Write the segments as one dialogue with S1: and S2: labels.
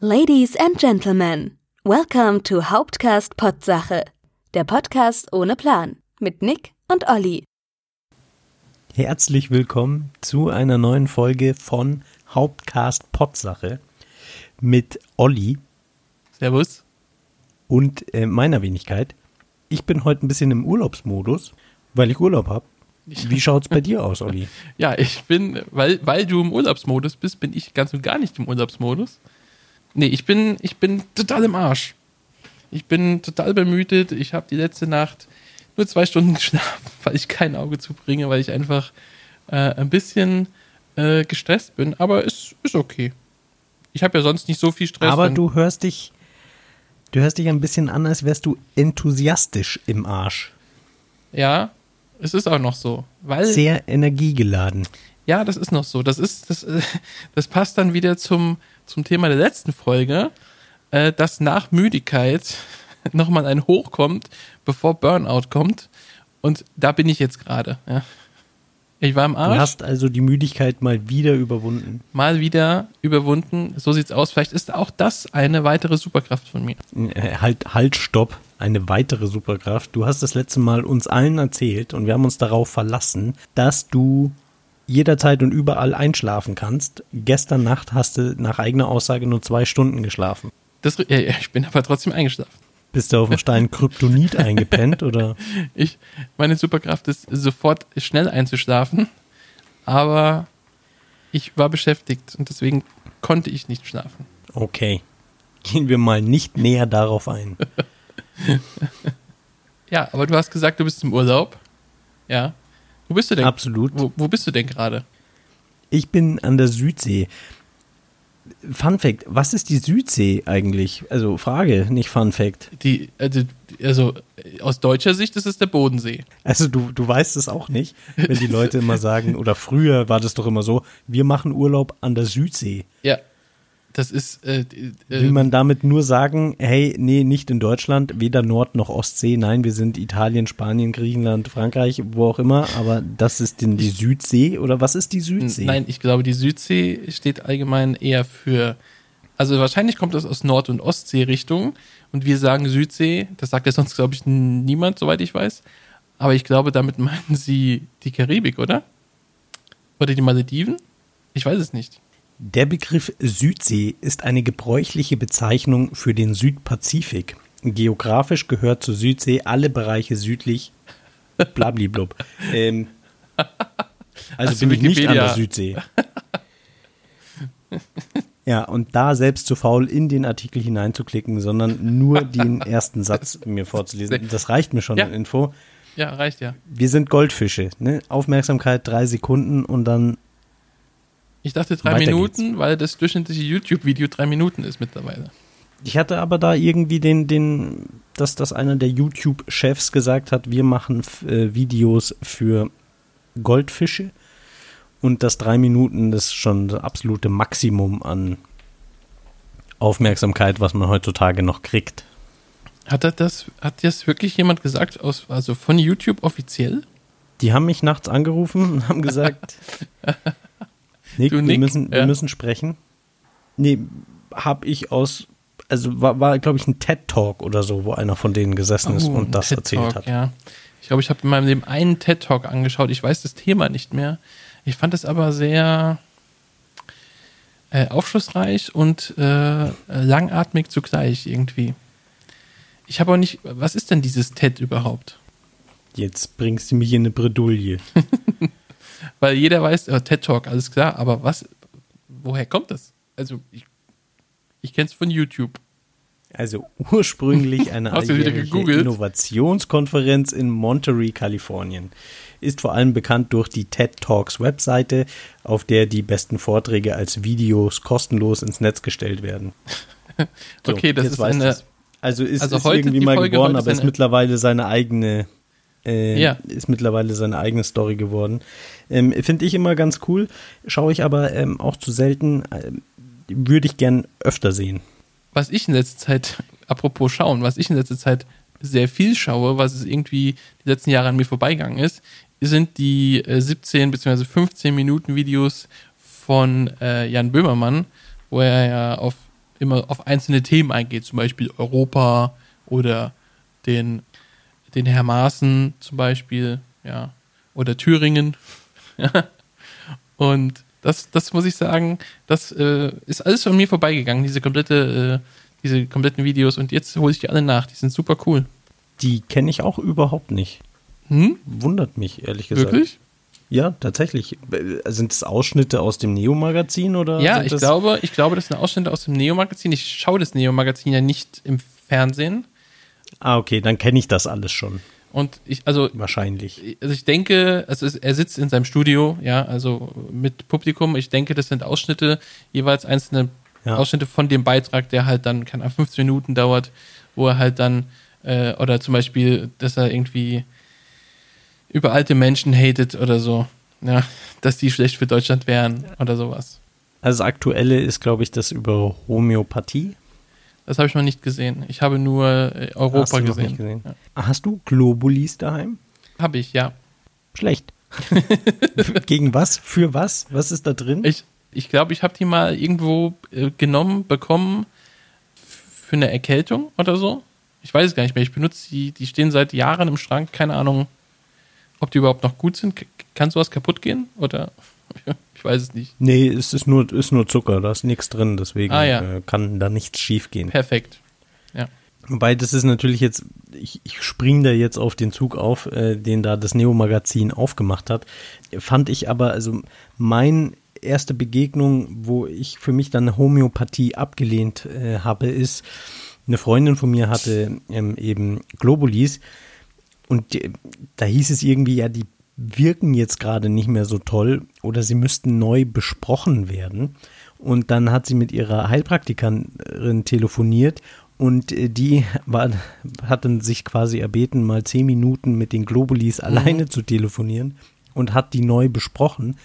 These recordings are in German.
S1: Ladies and Gentlemen, welcome to Hauptcast Potsache, der Podcast ohne Plan mit Nick und Olli.
S2: Herzlich willkommen zu einer neuen Folge von Hauptcast Potsache mit Olli
S3: Servus.
S2: und äh, meiner Wenigkeit. Ich bin heute ein bisschen im Urlaubsmodus, weil ich Urlaub habe. Wie schaut's bei dir aus, Olli?
S3: Ja, ich bin, weil, weil du im Urlaubsmodus bist, bin ich ganz und gar nicht im Urlaubsmodus. Nee, ich bin, ich bin total im Arsch. Ich bin total bemüht. Ich habe die letzte Nacht nur zwei Stunden geschlafen, weil ich kein Auge zubringe, weil ich einfach äh, ein bisschen äh, gestresst bin. Aber es ist okay. Ich habe ja sonst nicht so viel Stress.
S2: Aber du hörst dich, du hörst dich ein bisschen an, als wärst du enthusiastisch im Arsch.
S3: Ja, es ist auch noch so. Weil
S2: Sehr energiegeladen.
S3: Ja, das ist noch so. Das ist, das, äh, das passt dann wieder zum, zum Thema der letzten Folge, äh, dass nach Müdigkeit nochmal ein Hoch kommt, bevor Burnout kommt. Und da bin ich jetzt gerade. Ja. Ich war im
S2: Du
S3: Arsch,
S2: hast also die Müdigkeit mal wieder überwunden.
S3: mal wieder überwunden. So sieht's aus. Vielleicht ist auch das eine weitere Superkraft von mir.
S2: Äh, Halt, halt, stopp. Eine weitere Superkraft. Du hast das letzte Mal uns allen erzählt und wir haben uns darauf verlassen, dass du jederzeit und überall einschlafen kannst. Gestern Nacht hast du nach eigener Aussage nur zwei Stunden geschlafen.
S3: Das, ja, ja, ich bin aber trotzdem eingeschlafen.
S2: Bist du auf dem Stein Kryptonit eingepennt oder?
S3: Ich, meine Superkraft ist sofort schnell einzuschlafen, aber ich war beschäftigt und deswegen konnte ich nicht schlafen.
S2: Okay. Gehen wir mal nicht näher darauf ein.
S3: Ja, aber du hast gesagt, du bist im Urlaub. Ja. Wo bist du denn?
S2: Absolut.
S3: Wo, wo bist du denn gerade?
S2: Ich bin an der Südsee. Fun Fact, was ist die Südsee eigentlich? Also Frage, nicht Fun Fact.
S3: Die, also, also aus deutscher Sicht ist es der Bodensee.
S2: Also du, du weißt es auch nicht, wenn die Leute immer sagen, oder früher war das doch immer so, wir machen Urlaub an der Südsee.
S3: Ja. Das ist, äh, äh,
S2: Will man damit nur sagen, hey, nee, nicht in Deutschland, weder Nord- noch Ostsee, nein, wir sind Italien, Spanien, Griechenland, Frankreich, wo auch immer, aber das ist denn die Südsee oder was ist die Südsee?
S3: Nein, ich glaube, die Südsee steht allgemein eher für. Also wahrscheinlich kommt das aus Nord- und Ostsee-Richtung und wir sagen Südsee. Das sagt ja sonst, glaube ich, niemand, soweit ich weiß. Aber ich glaube, damit meinen sie die Karibik, oder? Oder die Malediven? Ich weiß es nicht.
S2: Der Begriff Südsee ist eine gebräuchliche Bezeichnung für den Südpazifik. Geografisch gehört zur Südsee alle Bereiche südlich. Blabliblub. ähm, also
S3: Hast
S2: bin ich nicht an der Südsee. Ja, und da selbst zu faul in den Artikel hineinzuklicken, sondern nur den ersten Satz mir vorzulesen. Das reicht mir schon
S3: Ja.
S2: an Info.
S3: Ja, reicht ja.
S2: Wir sind Goldfische. Ne? Aufmerksamkeit drei Sekunden und dann
S3: Ich dachte drei
S2: Weiter
S3: Minuten, weil das durchschnittliche YouTube-Video drei Minuten ist mittlerweile.
S2: Ich hatte aber da irgendwie den, den, dass, dass einer der YouTube-Chefs gesagt hat, wir machen äh, Videos für Goldfische und das drei Minuten das ist schon das absolute Maximum an Aufmerksamkeit, was man heutzutage noch kriegt.
S3: Hat er das, hat das wirklich jemand gesagt, aus, also von YouTube offiziell?
S2: Die haben mich nachts angerufen und haben gesagt, Nick,
S3: Du,
S2: wir,
S3: Nick,
S2: müssen, wir
S3: ja.
S2: müssen sprechen. Nee, hab ich aus, also war, war glaube ich, ein TED-Talk oder so, wo einer von denen gesessen ist
S3: Oh,
S2: und das erzählt hat.
S3: Ja. Ich glaube, ich habe in meinem Leben einen TED Talk angeschaut. Ich weiß das Thema nicht mehr. Ich fand es aber sehr äh, aufschlussreich und äh, langatmig zugleich irgendwie. Ich habe auch nicht. Was ist denn dieses TED überhaupt?
S2: Jetzt bringst du mich in eine Bredouille.
S3: Weil jeder weiß, äh, TED Talk, alles klar, aber was, woher kommt das? Also, ich, ich kenne es von YouTube.
S2: Also ursprünglich eine? Innovationskonferenz in Monterey, Kalifornien. Ist vor allem bekannt durch die TED Talks Webseite, auf der die besten Vorträge als Videos kostenlos ins Netz gestellt werden. So,
S3: Okay, das ist eine-
S2: du's. Also ist,
S3: Also
S2: ist irgendwie mal
S3: Folge, heute
S2: aber
S3: ist
S2: mittlerweile seine eigene äh,
S3: Ja.
S2: ist mittlerweile seine eigene Story geworden. Ähm, Finde ich immer ganz cool, schaue ich aber ähm, auch zu selten, ähm, würde ich gern öfter sehen.
S3: was ich in letzter Zeit, apropos schauen, was ich in letzter Zeit sehr viel schaue, was es irgendwie die letzten Jahre an mir vorbeigegangen ist, sind die äh, 17 bzw. 15 Minuten Videos von äh, Jan Böhmermann, wo er ja auf immer auf einzelne Themen eingeht, zum Beispiel Europa oder den, den Herr Maaßen zum Beispiel, ja, oder Thüringen. Und das, das muss ich sagen, das äh, ist alles an mir vorbeigegangen, diese komplette, äh, diese kompletten Videos. Und jetzt hole ich die alle nach. Die sind super cool.
S2: Die kenne ich auch überhaupt nicht.
S3: Hm?
S2: Wundert mich, ehrlich gesagt.
S3: Wirklich?
S2: Ja, tatsächlich. Äh, Sind es Ausschnitte aus dem Neo-Magazin oder?
S3: Ja, ich glaube, ich glaube, das sind Ausschnitte aus dem Neo-Magazin. Ich schaue das Neo-Magazin ja nicht im Fernsehen.
S2: Ah, okay, dann kenne ich das alles schon.
S3: Und ich, also,
S2: Wahrscheinlich.
S3: also ich denke, also er sitzt in seinem Studio, ja, also mit Publikum. Ich denke, das sind Ausschnitte, jeweils einzelne
S2: Ja.
S3: Ausschnitte von dem Beitrag, der halt dann, keine Ahnung, 15 Minuten dauert, wo er halt dann, äh, oder zum Beispiel, dass er irgendwie über alte Menschen hatet oder so, ja, dass die schlecht für Deutschland wären oder sowas.
S2: Also das aktuelle ist, glaube ich, das über Homöopathie.
S3: Das habe ich noch nicht gesehen. Ich habe nur äh,
S2: Hast
S3: Europa
S2: noch
S3: gesehen.
S2: nicht gesehen.
S3: Ja.
S2: Hast du Globulis daheim?
S3: Habe ich, ja.
S2: Schlecht. Gegen was? Für was? Was ist da drin?
S3: Ich ich, glaube, ich habe die mal irgendwo äh, genommen, bekommen für eine Erkältung oder so. Ich weiß es gar nicht mehr. Ich benutze die, die stehen seit Jahren im Schrank. Keine Ahnung, ob die überhaupt noch gut sind. K kann sowas kaputt gehen? Oder ich weiß es nicht.
S2: nee, es ist nur, ist nur Zucker, da ist nichts drin, deswegen
S3: Ah, ja.
S2: äh, kann da nichts schief gehen.
S3: Perfekt. Ja.
S2: Wobei, das ist natürlich jetzt, ich, ich spring da jetzt auf den Zug auf, äh, den da das Neo-Magazin aufgemacht hat. Fand ich aber, also mein erste Begegnung, wo ich für mich dann Homöopathie abgelehnt äh, habe, ist, eine Freundin von mir hatte ähm, eben Globulis und die, da hieß es irgendwie, ja, die wirken jetzt gerade nicht mehr so toll oder sie müssten neu besprochen werden. Und dann hat sie mit ihrer Heilpraktikerin telefoniert und äh, die war, hat dann sich quasi erbeten, mal zehn Minuten mit den Globulis alleine zu telefonieren und hat die neu besprochen.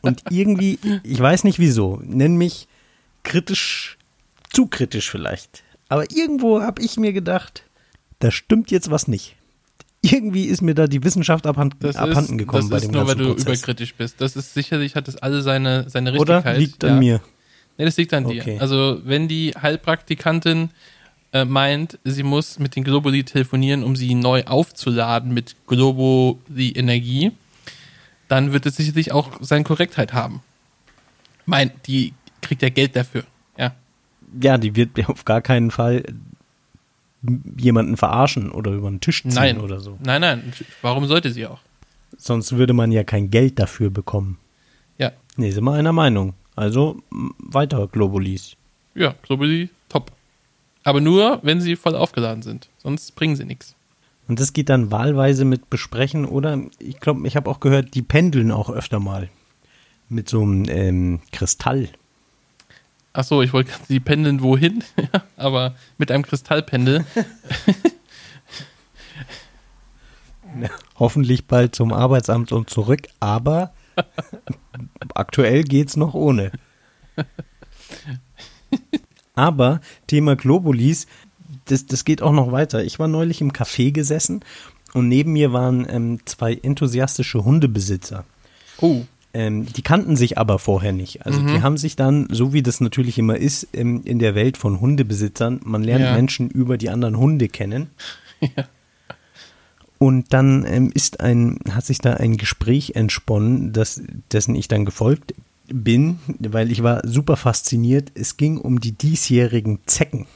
S2: Und irgendwie, ich weiß nicht wieso, nenn mich kritisch, zu kritisch vielleicht. Aber irgendwo habe ich mir gedacht, da stimmt jetzt was nicht. Irgendwie ist mir da die Wissenschaft abhand,
S3: Das
S2: abhanden
S3: ist,
S2: gekommen
S3: das
S2: bei
S3: ist
S2: dem
S3: nur, weil
S2: ganzen
S3: du
S2: Prozess.
S3: überkritisch bist. Das ist sicherlich, hat das alle seine, seine
S2: Oder
S3: Richtigkeit.
S2: liegt
S3: ja.
S2: an mir.
S3: Nee, das liegt an
S2: Okay.
S3: dir. Also, wenn die Heilpraktikantin äh, meint, sie muss mit den Globuli telefonieren, um sie neu aufzuladen mit Globuli-Energie, dann wird es sicherlich auch seine Korrektheit haben. Mein, die kriegt ja Geld dafür. Ja.
S2: Ja, die wird auf gar keinen Fall jemanden verarschen oder über den Tisch ziehen
S3: Nein.
S2: oder so.
S3: Nein, nein. Warum sollte sie auch?
S2: Sonst würde man ja kein Geld dafür bekommen.
S3: Ja.
S2: Nee, sind wir einer Meinung. Also weiter Globulis.
S3: Ja, Globuli, top. Aber nur, wenn sie voll aufgeladen sind. Sonst bringen sie nichts.
S2: Und das geht dann wahlweise mit Besprechen oder ich glaube, ich habe auch gehört, die pendeln auch öfter mal mit so einem ähm, Kristall.
S3: Ach so, ich wollte gerade, sie pendeln wohin, aber mit einem Kristallpendel.
S2: Hoffentlich bald zum Arbeitsamt und zurück, aber aktuell geht's noch ohne. Aber Thema Globulis, das, das geht auch noch weiter. Ich war neulich im Café gesessen und neben mir waren ähm, zwei enthusiastische Hundebesitzer.
S3: Oh,
S2: Ähm, die kannten sich aber vorher nicht. Also die haben sich dann, so wie das natürlich immer ist, ähm, in der Welt von Hundebesitzern, man lernt
S3: Ja.
S2: Menschen über die anderen Hunde kennen. Und dann ähm, ist ein, hat sich da ein Gespräch entsponnen, das, dessen ich dann gefolgt bin, weil ich war super fasziniert. Es ging um die diesjährigen Zecken.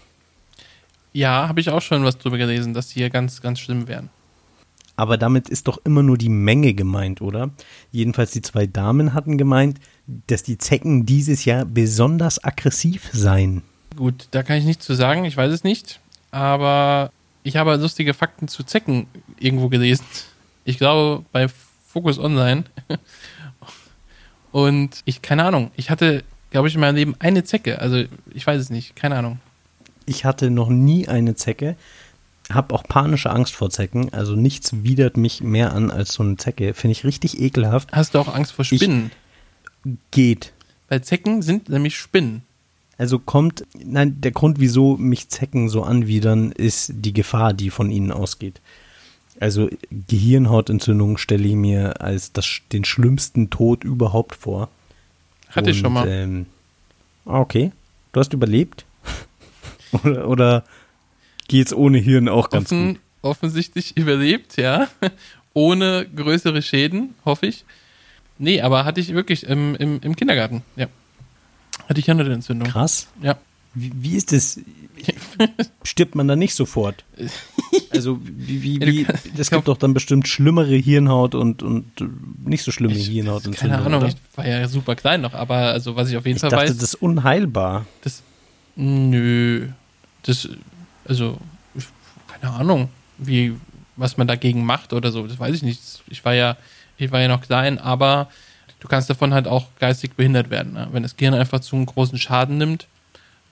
S3: ja, habe ich auch schon was drüber gelesen, dass die hier ganz, ganz schlimm wären.
S2: Aber damit ist doch immer nur die Menge gemeint, oder? Jedenfalls die zwei Damen hatten gemeint, dass die Zecken dieses Jahr besonders aggressiv seien.
S3: Gut, da kann ich nichts zu sagen, ich weiß es nicht. Aber ich habe lustige Fakten zu Zecken irgendwo gelesen. Ich glaube bei Focus Online. Und ich, keine Ahnung, ich hatte, glaube ich, in meinem Leben eine Zecke. Also ich weiß es nicht, keine Ahnung.
S2: Ich hatte noch nie eine Zecke, habe auch panische Angst vor Zecken. Also nichts widert mich mehr an als so eine Zecke. Finde ich richtig ekelhaft.
S3: Hast du auch Angst vor Spinnen?
S2: Geht.
S3: Weil Zecken sind nämlich Spinnen.
S2: Also kommt, nein, der Grund, wieso mich Zecken so anwidern, ist die Gefahr, die von ihnen ausgeht. Also Gehirnhautentzündung stelle ich mir als das, den schlimmsten Tod überhaupt vor.
S3: Hatte ich
S2: Und,
S3: schon mal.
S2: Ähm, ah, okay. Du hast überlebt? oder, oder geht's ohne Hirn auch ganz
S3: Offen,
S2: gut?
S3: offensichtlich überlebt, ja. Ohne größere Schäden, hoffe ich. Nee, aber hatte ich wirklich im, im, im Kindergarten, ja. Hatte ich Hirnentzündung.
S2: Krass.
S3: Ja.
S2: Wie, wie ist das? Stirbt man da nicht sofort? Also wie, wie, wie es gibt doch dann bestimmt schlimmere Hirnhaut und, und nicht so schlimme
S3: Ich,
S2: Hirnhautentzündung.
S3: keine Ahnung,
S2: oder?
S3: ich war ja super klein noch, aber also was ich auf jeden
S2: Ich
S3: Fall
S2: dachte,
S3: weiß,
S2: das ist unheilbar.
S3: das nö, das also ich, keine Ahnung, wie was man dagegen macht oder so, das weiß ich nicht. Ich war ja ich war ja noch klein, aber du kannst davon halt auch geistig behindert werden, ne? wenn das Gehirn einfach zu einem großen Schaden nimmt,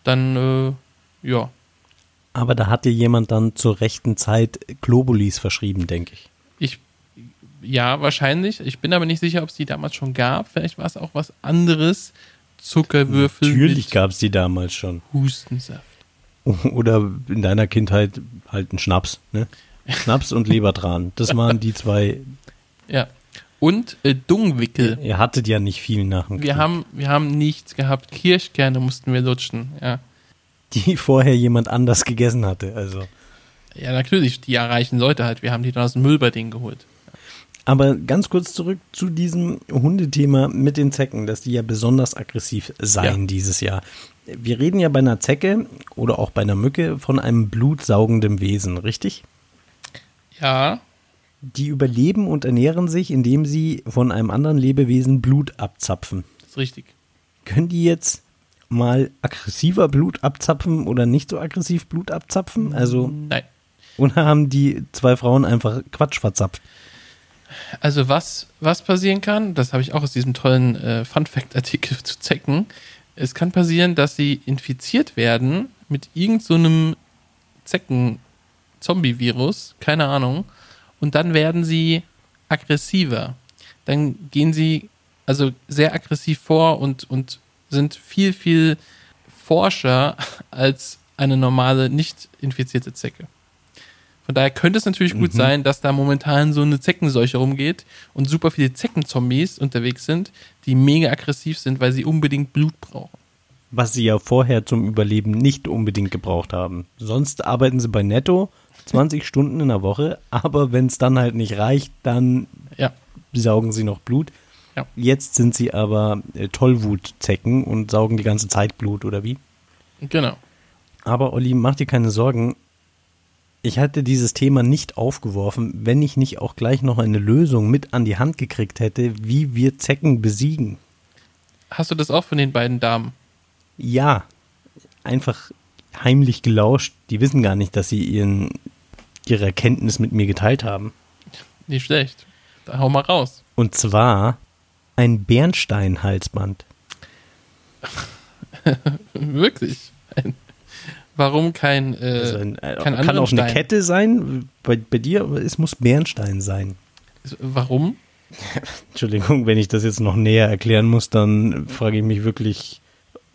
S3: dann äh, ja,
S2: Aber da hat dir jemand dann zur rechten Zeit Globulis verschrieben, denke ich.
S3: ich ja, wahrscheinlich. Ich bin aber nicht sicher, ob es die damals schon gab. Vielleicht war es auch was anderes. Zuckerwürfel
S2: Natürlich gab es die damals schon.
S3: Hustensaft.
S2: Oder in deiner Kindheit halt ein Schnaps, ne? Schnaps und Lebertran. Das waren die zwei.
S3: Ja. Und äh, Dungwickel.
S2: Ihr hattet ja nicht viel nach dem
S3: Wir
S2: Krieg,
S3: haben, wir haben nichts gehabt. Kirschkerne mussten wir lutschen. Ja.
S2: die vorher jemand anders gegessen hatte. Also.
S3: Ja, natürlich, die erreichen Leute halt. Wir haben die dann aus dem Müll bei denen geholt.
S2: Aber ganz kurz zurück zu diesem Hundethema mit den Zecken, dass die ja besonders aggressiv seien
S3: Ja.
S2: dieses Jahr. Wir reden ja bei einer Zecke oder auch bei einer Mücke von einem blutsaugenden Wesen, richtig?
S3: Ja,
S2: Die überleben und ernähren sich, indem sie von einem anderen Lebewesen Blut abzapfen.
S3: ist richtig.
S2: Können die jetzt mal aggressiver Blut abzapfen oder nicht so aggressiv Blut abzapfen? Also,
S3: Nein.
S2: oder haben die zwei Frauen einfach Quatsch verzapft?
S3: Also was, was passieren kann, das habe ich auch aus diesem tollen äh, Fun-Fact-Artikel zu Zecken. Es kann passieren, dass sie infiziert werden mit irgendeinem so Zecken-Zombie-Virus, keine Ahnung, und dann werden sie aggressiver. Dann gehen sie also sehr aggressiv vor und, und sind viel, viel forscher als eine normale, nicht infizierte Zecke. Von daher könnte es natürlich gut sein, dass da momentan so eine Zeckenseuche rumgeht und super viele Zeckenzombies unterwegs sind, die mega aggressiv sind, weil sie unbedingt Blut brauchen.
S2: Was sie ja vorher zum Überleben nicht unbedingt gebraucht haben. Sonst arbeiten sie bei Netto 20 Stunden in der Woche, aber wenn es dann halt nicht reicht, dann
S3: Ja,
S2: saugen sie noch Blut.
S3: Ja.
S2: Jetzt sind sie aber äh, Tollwutzecken und saugen die ganze Zeit Blut, oder wie?
S3: genau.
S2: Aber Olli, mach dir keine Sorgen. Ich hatte dieses Thema nicht aufgeworfen, wenn ich nicht auch gleich noch eine Lösung mit an die Hand gekriegt hätte, wie wir Zecken besiegen.
S3: Hast du das auch von den beiden Damen?
S2: Ja, einfach heimlich gelauscht. Die wissen gar nicht, dass sie ihren, ihre Erkenntnis mit mir geteilt haben.
S3: Nicht schlecht. Da hau mal raus.
S2: Und zwar ein Bernsteinhalsband.
S3: Wirklich. Ein, warum kein, äh,
S2: Also ein, äh,
S3: kein
S2: kann auch eine
S3: Stein?
S2: Kette sein, bei, bei dir, aber es muss Bernstein sein.
S3: Warum?
S2: Entschuldigung, wenn ich das jetzt noch näher erklären muss, dann frage ich mich wirklich,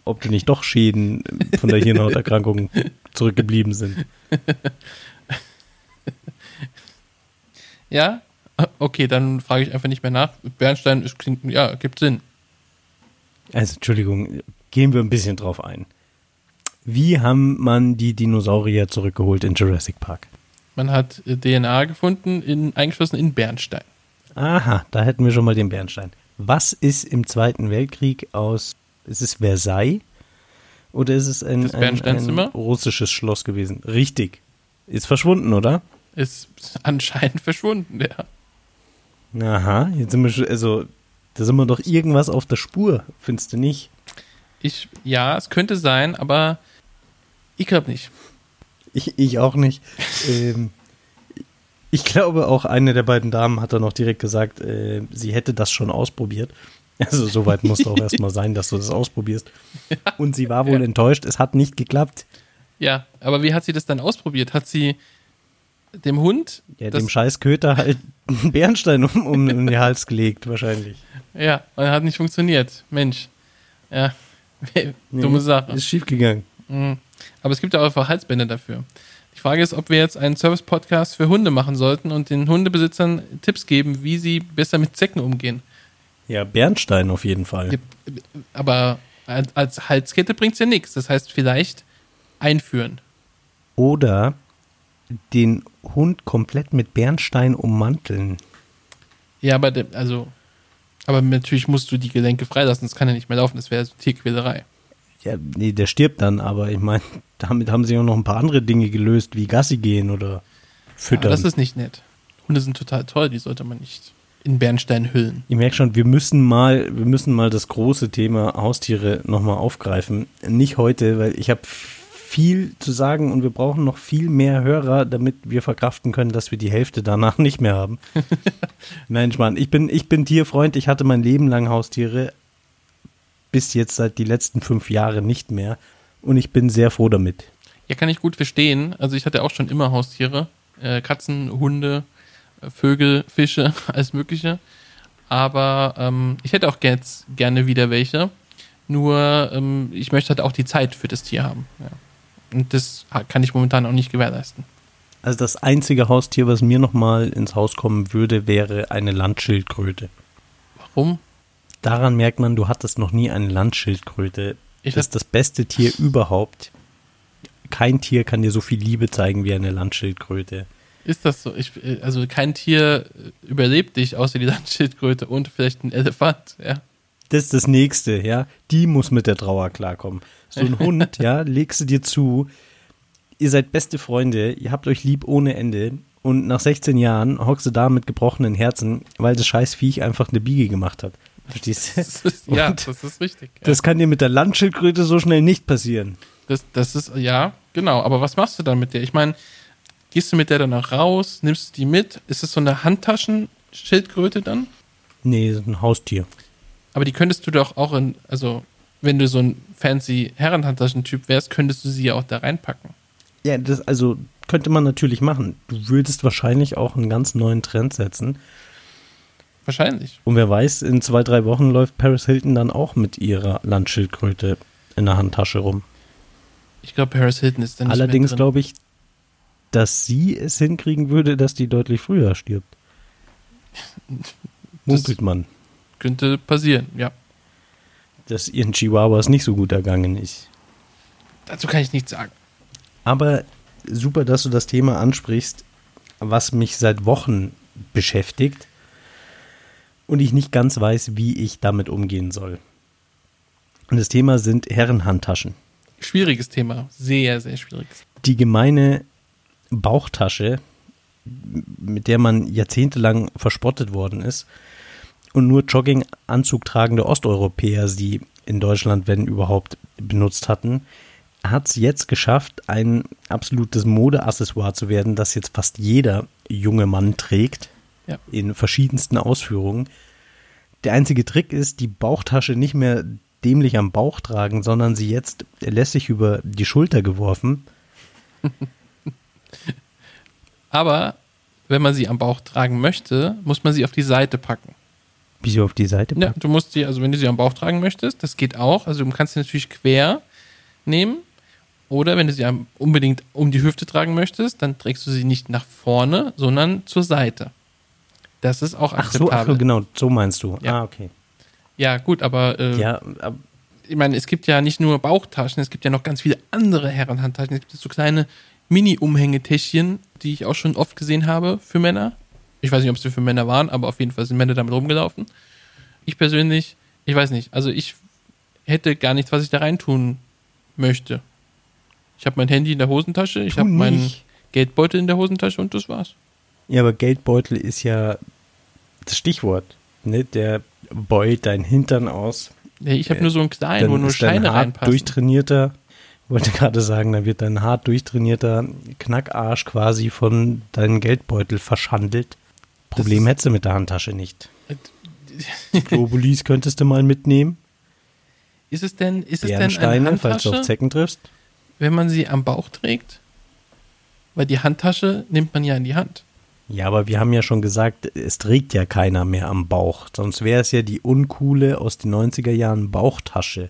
S2: ob du nicht doch Schäden von der Hirnhauterkrankung zurückgeblieben sind.
S3: Ja? Okay, dann frage ich einfach nicht mehr nach. Bernstein ist, klingt, ja, gibt Sinn.
S2: Also, Entschuldigung, gehen wir ein bisschen drauf ein. Wie haben man die Dinosaurier zurückgeholt in Jurassic Park?
S3: Man hat äh, DNA gefunden, in, eingeschlossen in Bernstein.
S2: Aha, da hätten wir schon mal den Bernstein. Was ist im Zweiten Weltkrieg aus, ist es Versailles oder ist es ein, ein, ein russisches Schloss gewesen? Richtig. Ist verschwunden, oder?
S3: Ist anscheinend verschwunden, ja.
S2: Aha, jetzt sind wir schon, also, da sind wir doch irgendwas auf der Spur, findest du nicht?
S3: Ich, ja, es könnte sein, aber ich glaube nicht.
S2: Ich, ich auch nicht. ähm, ich glaube, auch eine der beiden Damen hat dann noch direkt gesagt, äh, sie hätte das schon ausprobiert. Also, soweit muss auch erstmal sein, dass du das ausprobierst. Und sie war wohl
S3: Ja.
S2: enttäuscht, es hat nicht geklappt.
S3: Ja, aber wie hat sie das dann ausprobiert? Hat sie dem Hund?
S2: Ja, dem scheiß Köter halt einen Bernstein um, um den Hals gelegt, wahrscheinlich.
S3: Ja, und hat nicht funktioniert. Mensch. Ja, dumme Sache.
S2: Ist schiefgegangen.
S3: Mhm. Aber es gibt ja auch einfach Halsbänder dafür. Die Frage ist, ob wir jetzt einen Service-Podcast für Hunde machen sollten und den Hundebesitzern Tipps geben, wie sie besser mit Zecken umgehen.
S2: Ja, Bernstein auf jeden Fall.
S3: Ja, Aber als, als Halskette bringt es ja nichts. Das heißt, vielleicht einführen.
S2: Oder den Hund komplett mit Bernstein ummanteln.
S3: Ja, aber also, aber natürlich musst du die Gelenke freilassen. Das kann ja nicht mehr laufen. Das wäre so Tierquälerei.
S2: Ja, nee, der stirbt dann, aber ich meine, damit haben sie auch noch ein paar andere Dinge gelöst, wie Gassi gehen oder
S3: Ja,
S2: füttern.
S3: das ist nicht nett. Hunde sind total toll. Die sollte man nicht in Bernstein hüllen.
S2: ich merke schon, wir müssen mal, wir müssen mal das große Thema Haustiere nochmal aufgreifen. Nicht heute, weil ich habe viel zu sagen und wir brauchen noch viel mehr Hörer, damit wir verkraften können, dass wir die Hälfte danach nicht mehr haben. Nein, Schmarrn, ich bin, ich bin Tierfreund, ich hatte mein Leben lang Haustiere, bis jetzt seit die letzten fünf Jahre nicht mehr und ich bin sehr froh damit.
S3: Ja, kann ich gut verstehen. Also ich hatte auch schon immer Haustiere. Äh, Katzen, Hunde, äh, Vögel, Fische, alles Mögliche. Aber ähm, ich hätte auch jetzt gerne wieder welche. Nur ähm, ich möchte halt auch die Zeit für das Tier haben. Ja. Und das kann ich momentan auch nicht gewährleisten.
S2: Also das einzige Haustier, was mir nochmal ins Haus kommen würde, wäre eine Landschildkröte.
S3: Warum?
S2: Daran merkt man, du hattest noch nie eine Landschildkröte.
S3: Ich
S2: das ist das beste Tier überhaupt. Kein Tier kann dir so viel Liebe zeigen wie eine Landschildkröte.
S3: Ist das so? Ich, äh, also kein Tier äh, überlebt dich, außer die Landschildkröte und vielleicht ein Elefant. Ja.
S2: Das ist das nächste, ja. Die muss mit der Trauer klarkommen. So ein Hund, ja, legst du dir zu. Ihr seid beste Freunde, ihr habt euch lieb ohne Ende. Und nach 16 Jahren hockst du da mit gebrochenen Herzen, weil das scheiß Viech einfach eine Biege gemacht hat. Verstehst
S3: Das
S2: du?
S3: ist, ja,
S2: Und
S3: das ist richtig. Ja.
S2: Das kann dir mit der Landschildkröte so schnell nicht passieren.
S3: Das, das ist, ja, genau. Aber was machst du dann mit der? Ich meine, gehst du mit der dann auch raus? Nimmst du die mit? Ist es so eine Handtaschenschildkröte dann?
S2: Nee, das ist ein Haustier.
S3: Aber die könntest du doch auch in, also, wenn du so ein fancy Herrenhandtaschentyp wärst, könntest du sie ja auch da reinpacken.
S2: Ja, das also könnte man natürlich machen. Du würdest wahrscheinlich auch einen ganz neuen Trend setzen.
S3: Wahrscheinlich.
S2: Und wer weiß, in zwei, drei Wochen läuft Paris Hilton dann auch mit ihrer Landschildkröte in der Handtasche rum.
S3: Ich glaube, Paris Hilton ist dann nicht
S2: Allerdings glaube ich, dass sie es hinkriegen würde, dass die deutlich früher stirbt. Munkelt man,
S3: Könnte passieren, ja.
S2: dass ihren Chihuahuas nicht so gut ergangen ist.
S3: Dazu kann ich nichts sagen.
S2: Aber super, dass du das Thema ansprichst, was mich seit Wochen beschäftigt und ich nicht ganz weiß, wie ich damit umgehen soll. Und das Thema sind Herrenhandtaschen.
S3: Schwieriges Thema. Sehr, sehr schwieriges.
S2: Die gemeine Bauchtasche, mit der man jahrzehntelang verspottet worden ist und nur Jogginganzug tragende Osteuropäer sie in Deutschland, wenn überhaupt, benutzt hatten, hat es jetzt geschafft, ein absolutes Modeaccessoire zu werden, das jetzt fast jeder junge Mann trägt,
S3: Ja.
S2: in verschiedensten Ausführungen. Der einzige Trick ist, die Bauchtasche nicht mehr dämlich am Bauch tragen, sondern sie jetzt lässig über die Schulter geworfen.
S3: Aber wenn man sie am Bauch tragen möchte, muss man sie auf die Seite packen.
S2: Wie sie auf die Seite
S3: Ja,
S2: packt.
S3: du musst sie, also wenn du sie am Bauch tragen möchtest, das geht auch. Also du kannst sie natürlich quer nehmen. Oder wenn du sie unbedingt um die Hüfte tragen möchtest, dann trägst du sie nicht nach vorne, sondern zur Seite. Das ist auch
S2: Ach so, ach
S3: akzeptabel.
S2: so, genau, so meinst du.
S3: Ja.
S2: Ah, okay.
S3: Ja, gut, aber äh,
S2: Ja, ab-
S3: ich meine, es gibt ja nicht nur Bauchtaschen, es gibt ja noch ganz viele andere Herrenhandtaschen. Es gibt so kleine Mini-Umhängetäschchen, die ich auch schon oft gesehen habe für Männer. Ich weiß nicht, ob sie für Männer waren, aber auf jeden Fall sind Männer damit rumgelaufen. Ich persönlich, ich weiß nicht, also ich hätte gar nichts, was ich da reintun möchte. Ich habe mein Handy in der Hosentasche, ich habe meinen. Geldbeutel in der Hosentasche und das war's.
S2: ja, aber Geldbeutel ist ja das Stichwort. Ne? Der beult dein Hintern aus.
S3: Ich habe nur so einen kleinen, wo nur
S2: hart
S3: reinpassen.
S2: durchtrainierter, ich wollte gerade sagen, dann wird dein hart durchtrainierter Knackarsch quasi von deinem Geldbeutel verschandelt. Problem hättest du mit der Handtasche nicht. Globulis könntest du mal mitnehmen.
S3: Ist es denn, ist es denn eine
S2: falls du auf Zecken triffst.
S3: wenn man sie am Bauch trägt? Weil die Handtasche nimmt man ja in die Hand.
S2: Ja, aber wir haben ja schon gesagt, es trägt ja keiner mehr am Bauch. Sonst wäre es ja die uncoole aus den 90er Jahren Bauchtasche.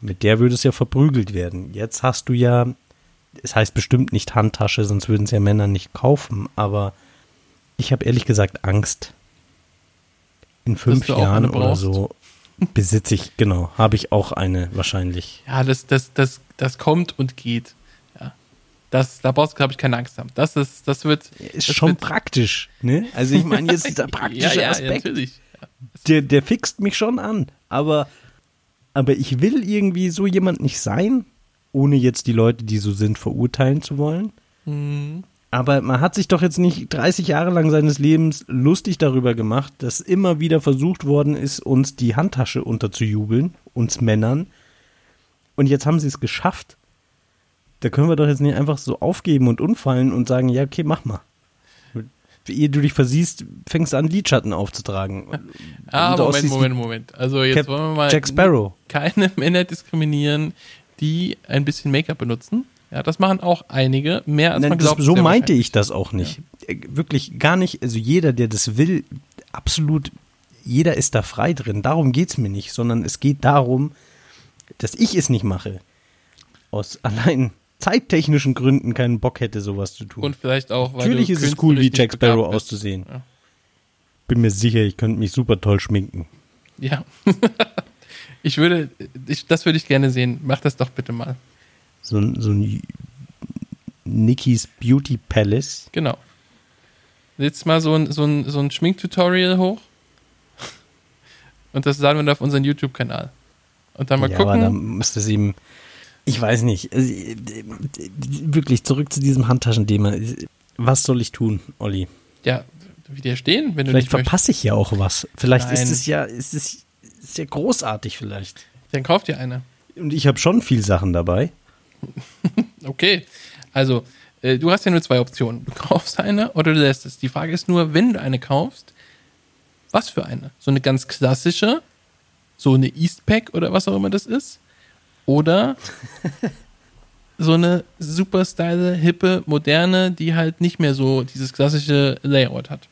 S2: Mit der würde es ja verprügelt werden. Jetzt hast du ja, es heißt bestimmt nicht Handtasche, sonst würden es ja Männer nicht kaufen. Aber ich habe ehrlich gesagt Angst. In fünf Jahren oder so. Besitze ich, genau. Habe ich auch eine wahrscheinlich.
S3: Ja, das, das, das, das kommt und geht. Das, da brauchst du, glaube ich, keine Angst haben. Das ist, das wird.
S2: Ist
S3: das
S2: schon
S3: wird,
S2: praktisch, ne? Also ich meine, jetzt dieser praktische
S3: ja, ja,
S2: Aspekt,
S3: natürlich.
S2: Der, der fixt mich schon an. Aber, aber ich will irgendwie so jemand nicht sein, ohne jetzt die Leute, die so sind, verurteilen zu wollen.
S3: Mhm.
S2: Aber man hat sich doch jetzt nicht 30 Jahre lang seines Lebens lustig darüber gemacht, dass immer wieder versucht worden ist, uns die Handtasche unterzujubeln, uns Männern. Und jetzt haben sie es geschafft. Da können wir doch jetzt nicht einfach so aufgeben und umfallen und sagen, ja, okay, mach mal. Ehe du dich versiehst, fängst du an, Lidschatten aufzutragen.
S3: Ah, Moment, Moment, Moment. Also jetzt
S2: Cap-
S3: wollen wir mal
S2: Jack Sparrow.
S3: keine Männer diskriminieren, die ein bisschen Make-up benutzen. Ja, das machen auch einige, mehr als
S2: Nein,
S3: man
S2: das,
S3: glaubt.
S2: so
S3: sehr
S2: meinte ich das auch nicht. Äh, Wirklich gar nicht. Also jeder, der das will, absolut, jeder ist da frei drin. Darum geht es mir nicht, sondern es geht darum, dass ich es nicht mache. Aus allein zeittechnischen Gründen keinen Bock hätte, sowas zu tun.
S3: Und vielleicht auch, weil
S2: Natürlich ist es cool, wie Jack Sparrow
S3: bist.
S2: auszusehen.
S3: Ja.
S2: Bin mir sicher, ich könnte mich super toll schminken.
S3: Ja. ich würde, ich, das würde ich gerne sehen. Mach das doch bitte mal.
S2: So, ein- so ein Nikki's Beauty Palace.
S3: Genau. Jetzt mal so ein, so ein, so ein Schminktutorial hoch. Und das laden wir dann auf unseren YouTube-Kanal. Und dann mal
S2: ja, aber
S3: gucken.
S2: dann müsste es ihm. Ich weiß nicht. Also, äh, Wirklich, zurück zu diesem Handtaschenthema. Was soll ich tun, Olli?
S3: ja, wieder stehen, wenn
S2: Vielleicht verpasse ich ja auch was. Vielleicht ist
S3: Nein.
S2: es ja, ist es ist ja großartig vielleicht.
S3: Dann kauf dir eine.
S2: Und ich habe schon viel Sachen dabei.
S3: Okay. Also, äh, du hast ja nur zwei Optionen. Du kaufst eine oder du lässt es. Die Frage ist nur, wenn du eine kaufst, was für eine? So eine ganz klassische, so eine Eastpack oder was auch immer das ist? Oder so eine super style, hippe, moderne, die halt nicht mehr so dieses klassische Layout hat.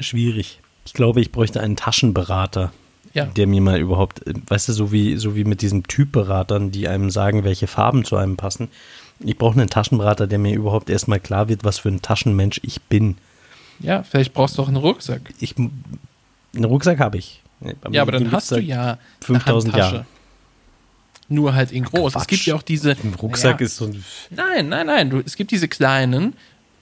S2: Schwierig. Ich glaube, ich bräuchte einen Taschenberater,
S3: Ja.
S2: der mir mal überhaupt, weißt du, so wie, so wie mit diesen Typberatern, die einem sagen, welche Farben zu einem passen. Ich brauche einen Taschenberater, der mir überhaupt erstmal klar wird, was für ein Taschenmensch ich bin.
S3: Ja, vielleicht brauchst du auch einen Rucksack.
S2: Ich, einen Rucksack habe ich. Bei
S3: Ja, aber dann hast du ja
S2: 5000
S3: eine Handtasche.
S2: Jahre.
S3: Nur halt in groß. Es
S2: Quatsch.
S3: gibt ja auch diese.
S2: Ein Rucksack
S3: Ja.
S2: ist so ein.
S3: Nein, nein, nein. Du, es gibt diese kleinen,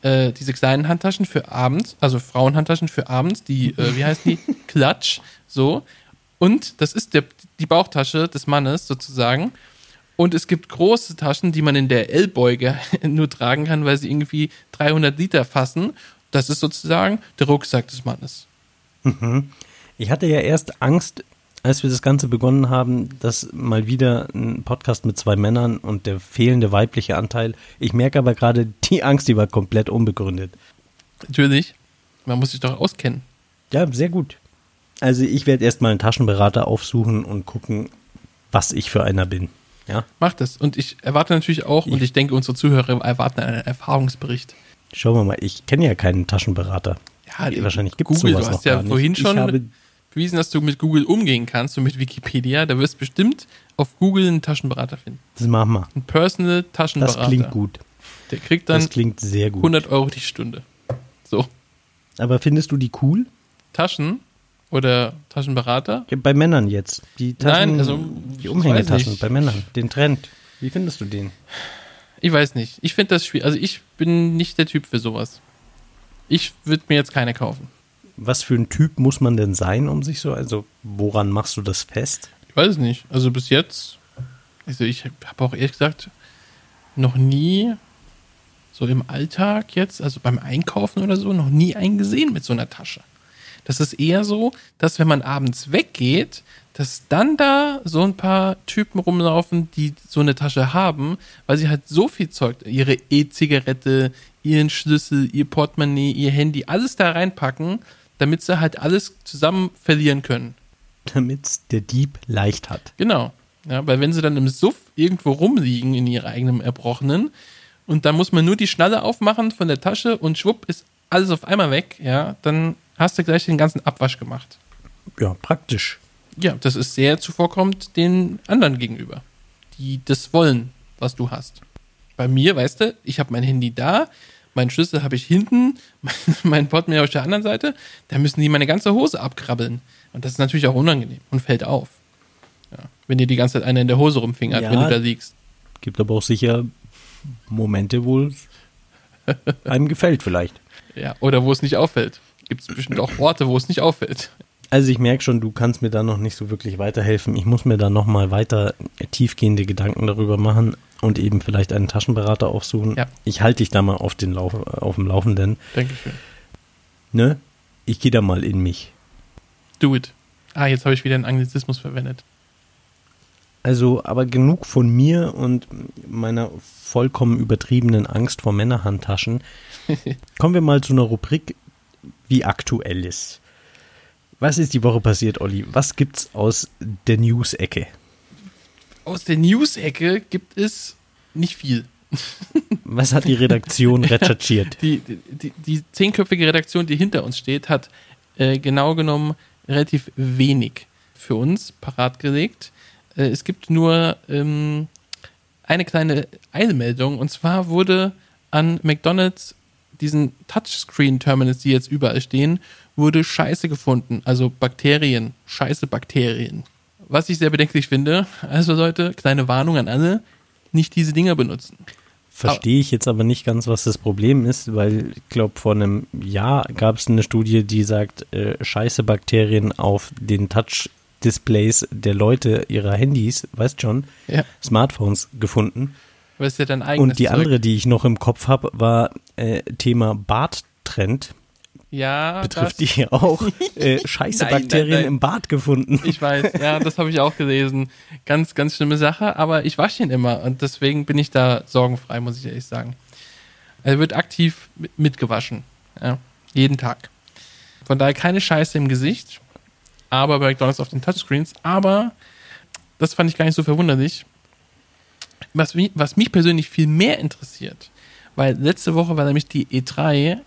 S3: äh, diese kleinen Handtaschen für abends, also Frauenhandtaschen für abends, die, äh, wie heißen die? Klatsch, so. Und das ist der, die Bauchtasche des Mannes sozusagen. Und es gibt große Taschen, die man in der Ellbeuge nur tragen kann, weil sie irgendwie 300 Liter fassen. Das ist sozusagen der Rucksack des Mannes.
S2: Ich hatte ja erst Angst, als wir das Ganze begonnen haben, dass mal wieder ein Podcast mit zwei Männern und der fehlende weibliche Anteil. Ich merke aber gerade, die Angst, die war komplett unbegründet.
S3: Natürlich. Man muss sich doch auskennen.
S2: Ja, sehr gut. Also ich werde erstmal einen Taschenberater aufsuchen und gucken, was ich für einer bin. Ja,
S3: Mach das. Und ich erwarte natürlich auch, und
S2: Ich-
S3: ich denke, unsere Zuhörer erwarten einen Erfahrungsbericht.
S2: schauen wir mal. Ich kenne ja keinen Taschenberater.
S3: Ja,
S2: Wahrscheinlich gibt es
S3: Google,
S2: sowas
S3: du hast
S2: noch
S3: ja vorhin
S2: Ich
S3: schon
S2: habe,
S3: bewiesen, dass du mit Google umgehen kannst und mit Wikipedia. Da wirst du bestimmt auf Google einen Taschenberater finden.
S2: das machen wir.
S3: Einen Personal
S2: Das
S3: Taschenberater.
S2: klingt gut.
S3: Der kriegt dann
S2: Das klingt sehr gut.
S3: 100 Euro die Stunde. So.
S2: Aber findest du die cool?
S3: Taschen oder Taschenberater?
S2: Bei Männern jetzt. Die Taschen,
S3: Nein, also,
S2: die Umhängetaschen bei Männern. Den Trend. Wie findest du den?
S3: Ich weiß nicht. Ich finde das schwierig. Also ich bin nicht der Typ für sowas. Ich würde mir jetzt keine kaufen.
S2: Was für ein Typ muss man denn sein, um sich so, also woran machst du das fest?
S3: Ich weiß es nicht. Also bis jetzt, also ich habe auch ehrlich gesagt noch nie so im Alltag jetzt, also beim Einkaufen oder so, noch nie einen gesehen mit so einer Tasche. Das ist eher so, dass wenn man abends weggeht, dass dann da so ein paar Typen rumlaufen, die so eine Tasche haben, weil sie halt so viel Zeug, ihre E-Zigarette, ihren Schlüssel, ihr Portemonnaie, ihr Handy, alles da reinpacken, damit sie halt alles zusammen verlieren können.
S2: Damit der Dieb leicht hat.
S3: Genau. Ja, weil wenn sie dann im Suff irgendwo rumliegen in ihrer eigenen Erbrochenen und dann muss man nur die Schnalle aufmachen von der Tasche und schwupp ist alles auf einmal weg, ja, dann hast du gleich den ganzen Abwasch gemacht.
S2: Ja, praktisch.
S3: Ja, das ist sehr zuvorkommend den anderen gegenüber, die das wollen, was du hast. Bei mir, weißt du, ich habe mein Handy da, meinen Schlüssel habe ich hinten, mein Portemonnaie auf der anderen Seite, da müssen die meine ganze Hose abkrabbeln. Und das ist natürlich auch unangenehm und fällt auf. Ja. Wenn dir die ganze Zeit einer in der Hose rumfingert,
S2: Ja.
S3: wenn du da liegst.
S2: Gibt aber auch sicher Momente, wo es einem gefällt vielleicht.
S3: Ja. Oder wo es nicht auffällt. Gibt es bestimmt auch Orte, wo es nicht auffällt.
S2: Also ich merke schon, du kannst mir da noch nicht so wirklich weiterhelfen. Ich muss mir da noch mal weiter tiefgehende Gedanken darüber machen und eben vielleicht einen Taschenberater aufsuchen.
S3: Ja.
S2: Ich halte dich da mal auf, den Lauf, auf dem Laufenden.
S3: Dankeschön.
S2: Ne? Ich gehe da mal in mich.
S3: Do it. Ah, jetzt habe ich wieder einen Anglizismus verwendet.
S2: Also, aber genug von mir und meiner vollkommen übertriebenen Angst vor Männerhandtaschen. Kommen wir mal zu einer Rubrik, wie aktuell ist. Was ist die Woche passiert, Olli? Was gibt's aus der News-Ecke?
S3: Aus der News-Ecke gibt es nicht viel.
S2: Was hat die Redaktion recherchiert?
S3: Die, die, die zehnköpfige Redaktion, die hinter uns steht, hat äh, genau genommen relativ wenig für uns parat gelegt. Äh, es gibt nur ähm, eine kleine Eilmeldung und zwar wurde an McDonalds diesen Touchscreen-Terminals, die jetzt überall stehen, wurde Scheiße gefunden. Also Bakterien, scheiße Bakterien. Was ich sehr bedenklich finde. Also Leute, kleine Warnung an alle, nicht diese Dinger benutzen.
S2: Verstehe ich jetzt aber nicht ganz, was das Problem ist, weil ich glaube, vor einem Jahr gab es eine Studie, die sagt, äh, scheiße Bakterien auf den Touch-Displays der Leute ihrer Handys, weißt schon,
S3: Ja,
S2: Smartphones gefunden. Und die
S3: Zeug.
S2: andere, die ich noch im Kopf habe, war äh, Thema Barttrend.
S3: Ja,
S2: Betrifft
S3: das,
S2: die auch äh, scheiße
S3: Nein, nein,
S2: Bakterien
S3: nein.
S2: im Bart gefunden.
S3: Ich weiß, ja, das habe ich auch gelesen. Ganz, ganz schlimme Sache, aber ich wasche ihn immer und deswegen bin ich da sorgenfrei, muss ich ehrlich sagen. Er wird aktiv mit- mitgewaschen. Ja, jeden Tag. Von daher keine Scheiße im Gesicht, aber bei McDonalds auf den Touchscreens. Aber das fand ich gar nicht so verwunderlich. Was, mi- was mich persönlich viel mehr interessiert, weil letzte Woche war nämlich die E3,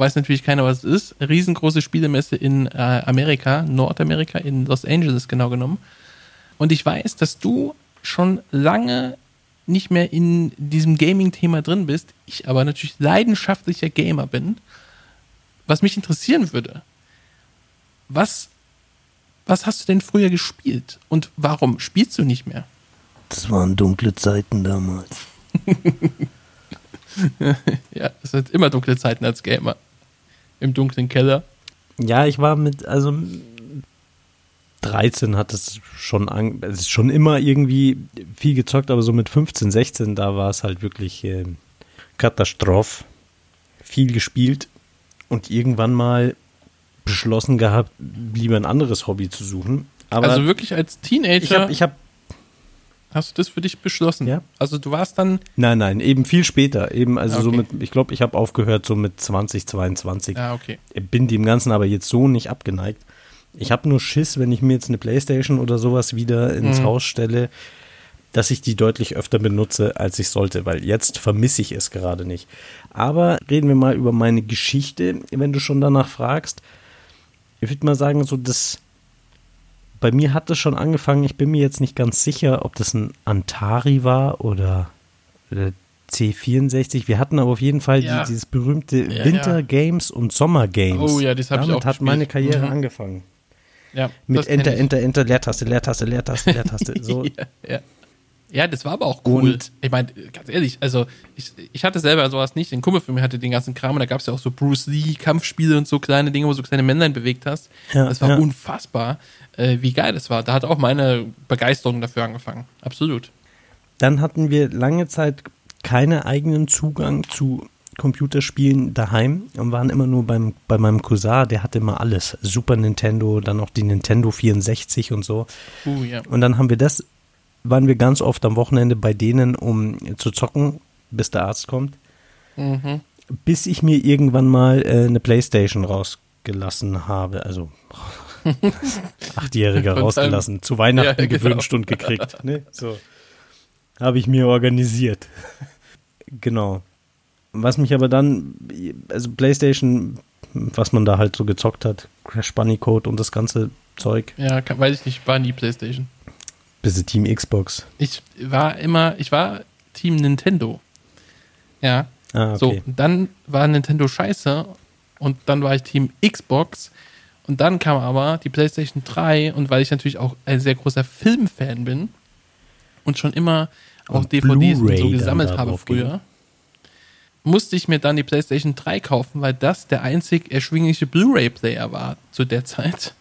S3: weiß natürlich keiner, was es ist, riesengroße Spielemesse in äh, Amerika, Nordamerika, in Los Angeles genau genommen. Und ich weiß, dass du schon lange nicht mehr in diesem Gaming-Thema drin bist, ich aber natürlich leidenschaftlicher Gamer bin. Was mich interessieren würde, was, was hast du denn früher gespielt und warum spielst du nicht mehr?
S2: Das waren dunkle Zeiten damals.
S3: Ja, es sind immer dunkle Zeiten als Gamer. Im dunklen Keller.
S2: Ja, ich war mit, also 13 hat es schon, an, es ist schon immer irgendwie viel gezockt, aber so mit 15, 16, da war es halt wirklich äh, Katastrophe. Viel gespielt und irgendwann mal beschlossen gehabt, lieber ein anderes Hobby zu suchen. Aber
S3: also wirklich als Teenager
S2: ich habe, ich hab,
S3: hast du das für dich beschlossen.
S2: Ja.
S3: Also du warst dann,
S2: nein, nein, eben viel später, eben, also so
S3: Okay.
S2: mit, ich glaube, ich habe aufgehört so mit 20, 22.
S3: ja okay.
S2: bin dem Ganzen aber jetzt so nicht abgeneigt. Ich habe nur Schiss, wenn ich mir jetzt eine Playstation oder sowas wieder ins
S3: Mhm.
S2: Haus stelle, dass ich die deutlich öfter benutze, als ich sollte, weil jetzt vermisse ich es gerade nicht. Aber reden wir mal über meine Geschichte, wenn du schon danach fragst. Ich würde mal sagen, so das bei mir hat es schon angefangen, ich bin mir jetzt nicht ganz sicher, ob das ein Antari war oder, oder C64. Wir hatten aber auf jeden Fall
S3: Ja.
S2: die, dieses berühmte
S3: Ja,
S2: Winter. Games und Sommer Games.
S3: Oh ja, das hab ich
S2: Damit
S3: auch
S2: hat meine. Karriere
S3: Mhm.
S2: angefangen.
S3: Ja,
S2: Mit Enter. Enter, Enter, Leertaste, Leertaste, Leertaste, Leertaste. So.
S3: ja, ja. Ja, das war aber auch cool.
S2: Und-
S3: ich meine, ganz ehrlich, also ich, ich hatte selber sowas nicht. Ein Kumpel von mir hatte den ganzen Kram und da gab es ja auch so Bruce Lee Kampfspiele und so kleine Dinge, wo du so kleine Männlein bewegt hast.
S2: Ja,
S3: das war
S2: ja.
S3: unfassbar, äh, wie geil das war. Da hat auch meine Begeisterung dafür angefangen. Absolut.
S2: Dann hatten wir lange Zeit keinen eigenen Zugang zu Computerspielen daheim und waren immer nur beim, bei meinem Cousin, der hatte immer alles. Super Nintendo, dann auch die Nintendo 64 und so.
S3: Uh, ja.
S2: Und dann haben wir das, waren wir ganz oft am Wochenende bei denen, um zu zocken, bis der Arzt kommt.
S3: Mhm.
S2: Bis ich mir irgendwann mal äh, eine Playstation rausgelassen habe. Also Achtjähriger rausgelassen, zu Weihnachten
S3: Ja, genau.
S2: gewünscht und gekriegt. Ne? So. Habe ich mir organisiert. genau. Was mich aber dann, also Playstation, was man da halt so gezockt hat, Crash Bandicoot und das ganze Zeug,
S3: Ja, kann, weiß ich nicht, war nie Playstation.
S2: Bis Team Xbox.
S3: Ich war immer, ich war Team Nintendo. Ja,
S2: Ah,
S3: So,
S2: okay.
S3: dann war Nintendo scheiße und dann war ich Team Xbox Und dann kam aber die PlayStation 3 und weil ich natürlich auch ein sehr großer Filmfan bin und schon immer auch
S2: Und
S3: DVDs und so gesammelt habe früher, musste ich mir dann die PlayStation 3 kaufen, weil das der einzig erschwingliche Blu-ray-Player war zu der Zeit,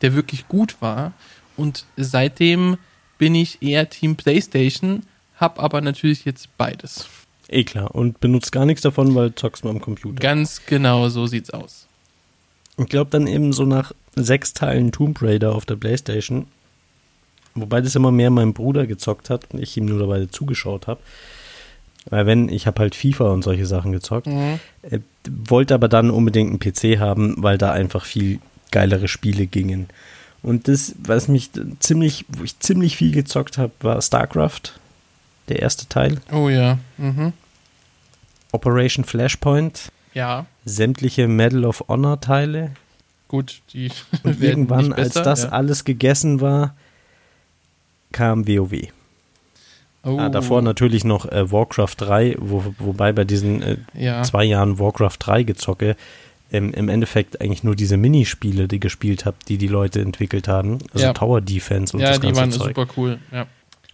S3: der wirklich gut war. Und seitdem bin ich eher Team PlayStation, hab aber natürlich jetzt beides.
S2: Eh klar. Und benutzt gar nichts davon, weil zockst du am Computer.
S3: Ganz genau so sieht's aus.
S2: Ich glaube dann eben so nach sechs Teilen Tomb Raider auf der Playstation, wobei das immer mehr mein Bruder gezockt hat und ich ihm nur dabei zugeschaut habe. Weil wenn, ich habe halt FIFA und solche Sachen gezockt,
S3: Mhm.
S2: äh, wollte aber dann unbedingt einen PC haben, weil da einfach viel geilere Spiele gingen. Und das, was mich ziemlich, wo ich ziemlich viel gezockt habe, war StarCraft, der erste Teil,
S3: Oh ja. Mhm.
S2: Operation Flashpoint,
S3: Ja,
S2: sämtliche Medal of Honor Teile.
S3: gut. Die
S2: Und irgendwann,
S3: nicht
S2: als
S3: besser,
S2: das
S3: ja.
S2: alles gegessen war, kam WoW.
S3: Oh,
S2: Ah, davor natürlich noch äh, Warcraft 3, wo, wobei bei diesen äh,
S3: ja.
S2: zwei Jahren Warcraft 3 gezocke, ähm, im Endeffekt eigentlich nur diese Minispiele, die gespielt habe, die die Leute entwickelt haben. Also
S3: Ja.
S2: Tower Defense und
S3: ja,
S2: das
S3: die
S2: ganze
S3: waren
S2: Zeug.
S3: super cool. Ja.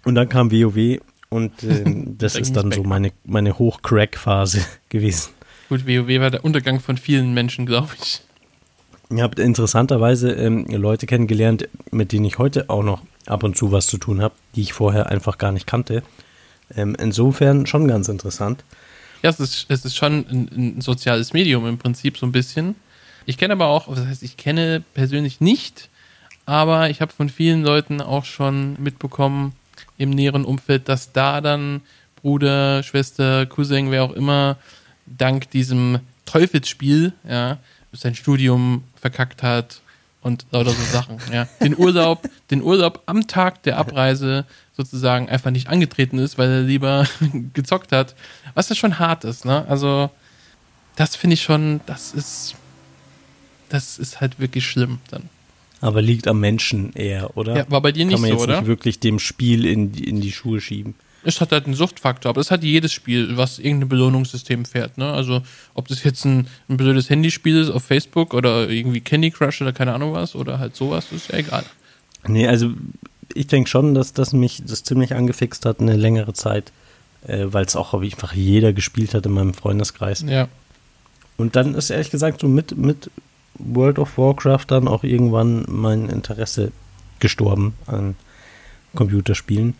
S2: Und dann kam WoW und ähm, das ist dann so meine, meine Hoch-Crack-Phase gewesen.
S3: Gut, WoW war der Untergang von vielen Menschen, glaube ich.
S2: Ihr habt interessanterweise ähm, Leute kennengelernt, mit denen ich heute auch noch ab und zu was zu tun habe, die ich vorher einfach gar nicht kannte. Ähm, insofern schon ganz interessant.
S3: Ja, es ist, es ist schon ein, ein soziales Medium im Prinzip so ein bisschen. Ich kenne aber auch, das heißt, ich kenne persönlich nicht, aber ich habe von vielen Leuten auch schon mitbekommen im näheren Umfeld, dass da dann Bruder, Schwester, Cousin, wer auch immer, dank diesem Teufelsspiel, ja, sein Studium verkackt hat und lauter so Sachen, ja. Den Urlaub, den Urlaub am Tag der Abreise sozusagen einfach nicht angetreten ist, weil er lieber gezockt hat, was ja schon hart ist, ne? Also, das finde ich schon, das ist, das ist halt wirklich schlimm dann.
S2: Aber liegt am Menschen eher, oder?
S3: Ja, war bei dir nicht
S2: Kann man
S3: so,
S2: jetzt
S3: oder?
S2: nicht wirklich dem Spiel in, die- in die Schuhe schieben.
S3: Es hat halt einen Suchtfaktor, aber das hat jedes Spiel, was irgendein Belohnungssystem fährt. Ne? Also ob das jetzt ein, ein blödes Handyspiel ist auf Facebook oder irgendwie Candy Crush oder keine Ahnung was oder halt sowas, ist ja egal.
S2: Nee, also ich denke schon, dass das mich das ziemlich angefixt hat eine längere Zeit, äh, weil es auch einfach jeder gespielt hat in meinem Freundeskreis.
S3: Ja.
S2: Und dann ist ehrlich gesagt so mit, mit World of Warcraft dann auch irgendwann mein Interesse gestorben an Computerspielen.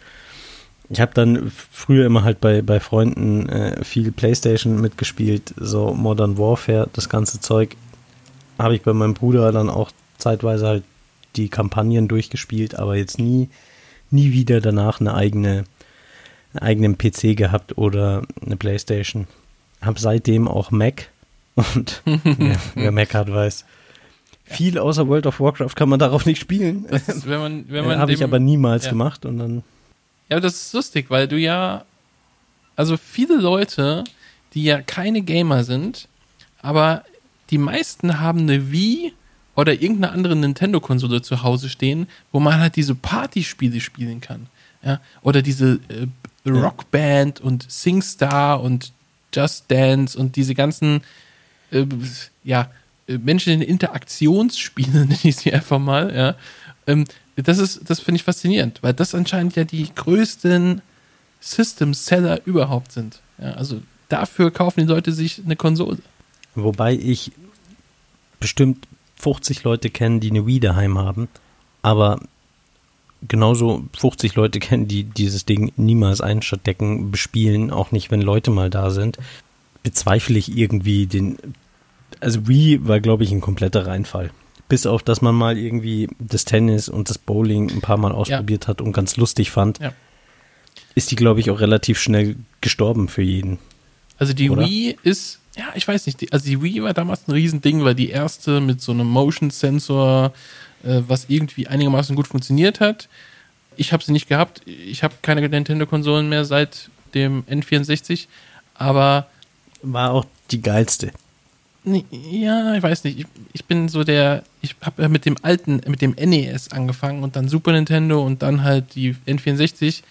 S2: Ich habe dann früher immer halt bei, bei Freunden äh, viel Playstation mitgespielt, so Modern Warfare, das ganze Zeug. Habe ich bei meinem Bruder dann auch zeitweise halt die Kampagnen durchgespielt, aber jetzt nie, nie wieder danach eine eigene, einen eigenen PC gehabt oder eine Playstation. Habe seitdem auch Mac und wer, wer Mac hat, weiß. Viel außer World of Warcraft kann man darauf nicht spielen.
S3: Ist, wenn man, wenn man
S2: Habe ich aber niemals
S3: ja.
S2: gemacht und dann
S3: Ja, aber das ist lustig, weil du ja, also viele Leute, die ja keine Gamer sind, aber die meisten haben eine Wii oder irgendeine andere Nintendo-Konsole zu Hause stehen, wo man halt diese Partyspiele spielen kann. Ja? Oder diese äh, Rockband und SingStar und Just Dance und diese ganzen äh, ja, äh, Menschen in Interaktionsspiele, nenne ich sie einfach mal, ja. Ähm, das ist, das finde ich faszinierend, weil das anscheinend ja die größten System-Seller überhaupt sind. Ja, also dafür kaufen die Leute sich eine Konsole.
S2: Wobei ich bestimmt 50 Leute kenne, die eine Wii daheim haben, aber genauso 50 Leute kennen, die dieses Ding niemals einstecken, bespielen, auch nicht, wenn Leute mal da sind, bezweifle ich irgendwie den. Also Wii war, glaube ich, ein kompletter Reinfall. Bis auf, dass man mal irgendwie das Tennis und das Bowling ein paar Mal ausprobiert hat und ganz lustig fand,
S3: Ja.
S2: ist die, glaube ich, auch relativ schnell gestorben für jeden.
S3: Also die
S2: Oder?
S3: Wii ist, ja, ich weiß nicht, die, also die Wii war damals ein Riesending, weil die erste mit so einem Motion-Sensor, äh, was irgendwie einigermaßen gut funktioniert hat. Ich habe sie nicht gehabt. Ich habe keine Nintendo-Konsolen mehr seit dem N64, aber
S2: War auch die geilste.
S3: Ja, ich weiß nicht. Ich, ich bin so der, ich habe ja mit dem alten, mit dem NES angefangen und dann Super Nintendo und dann halt die N64.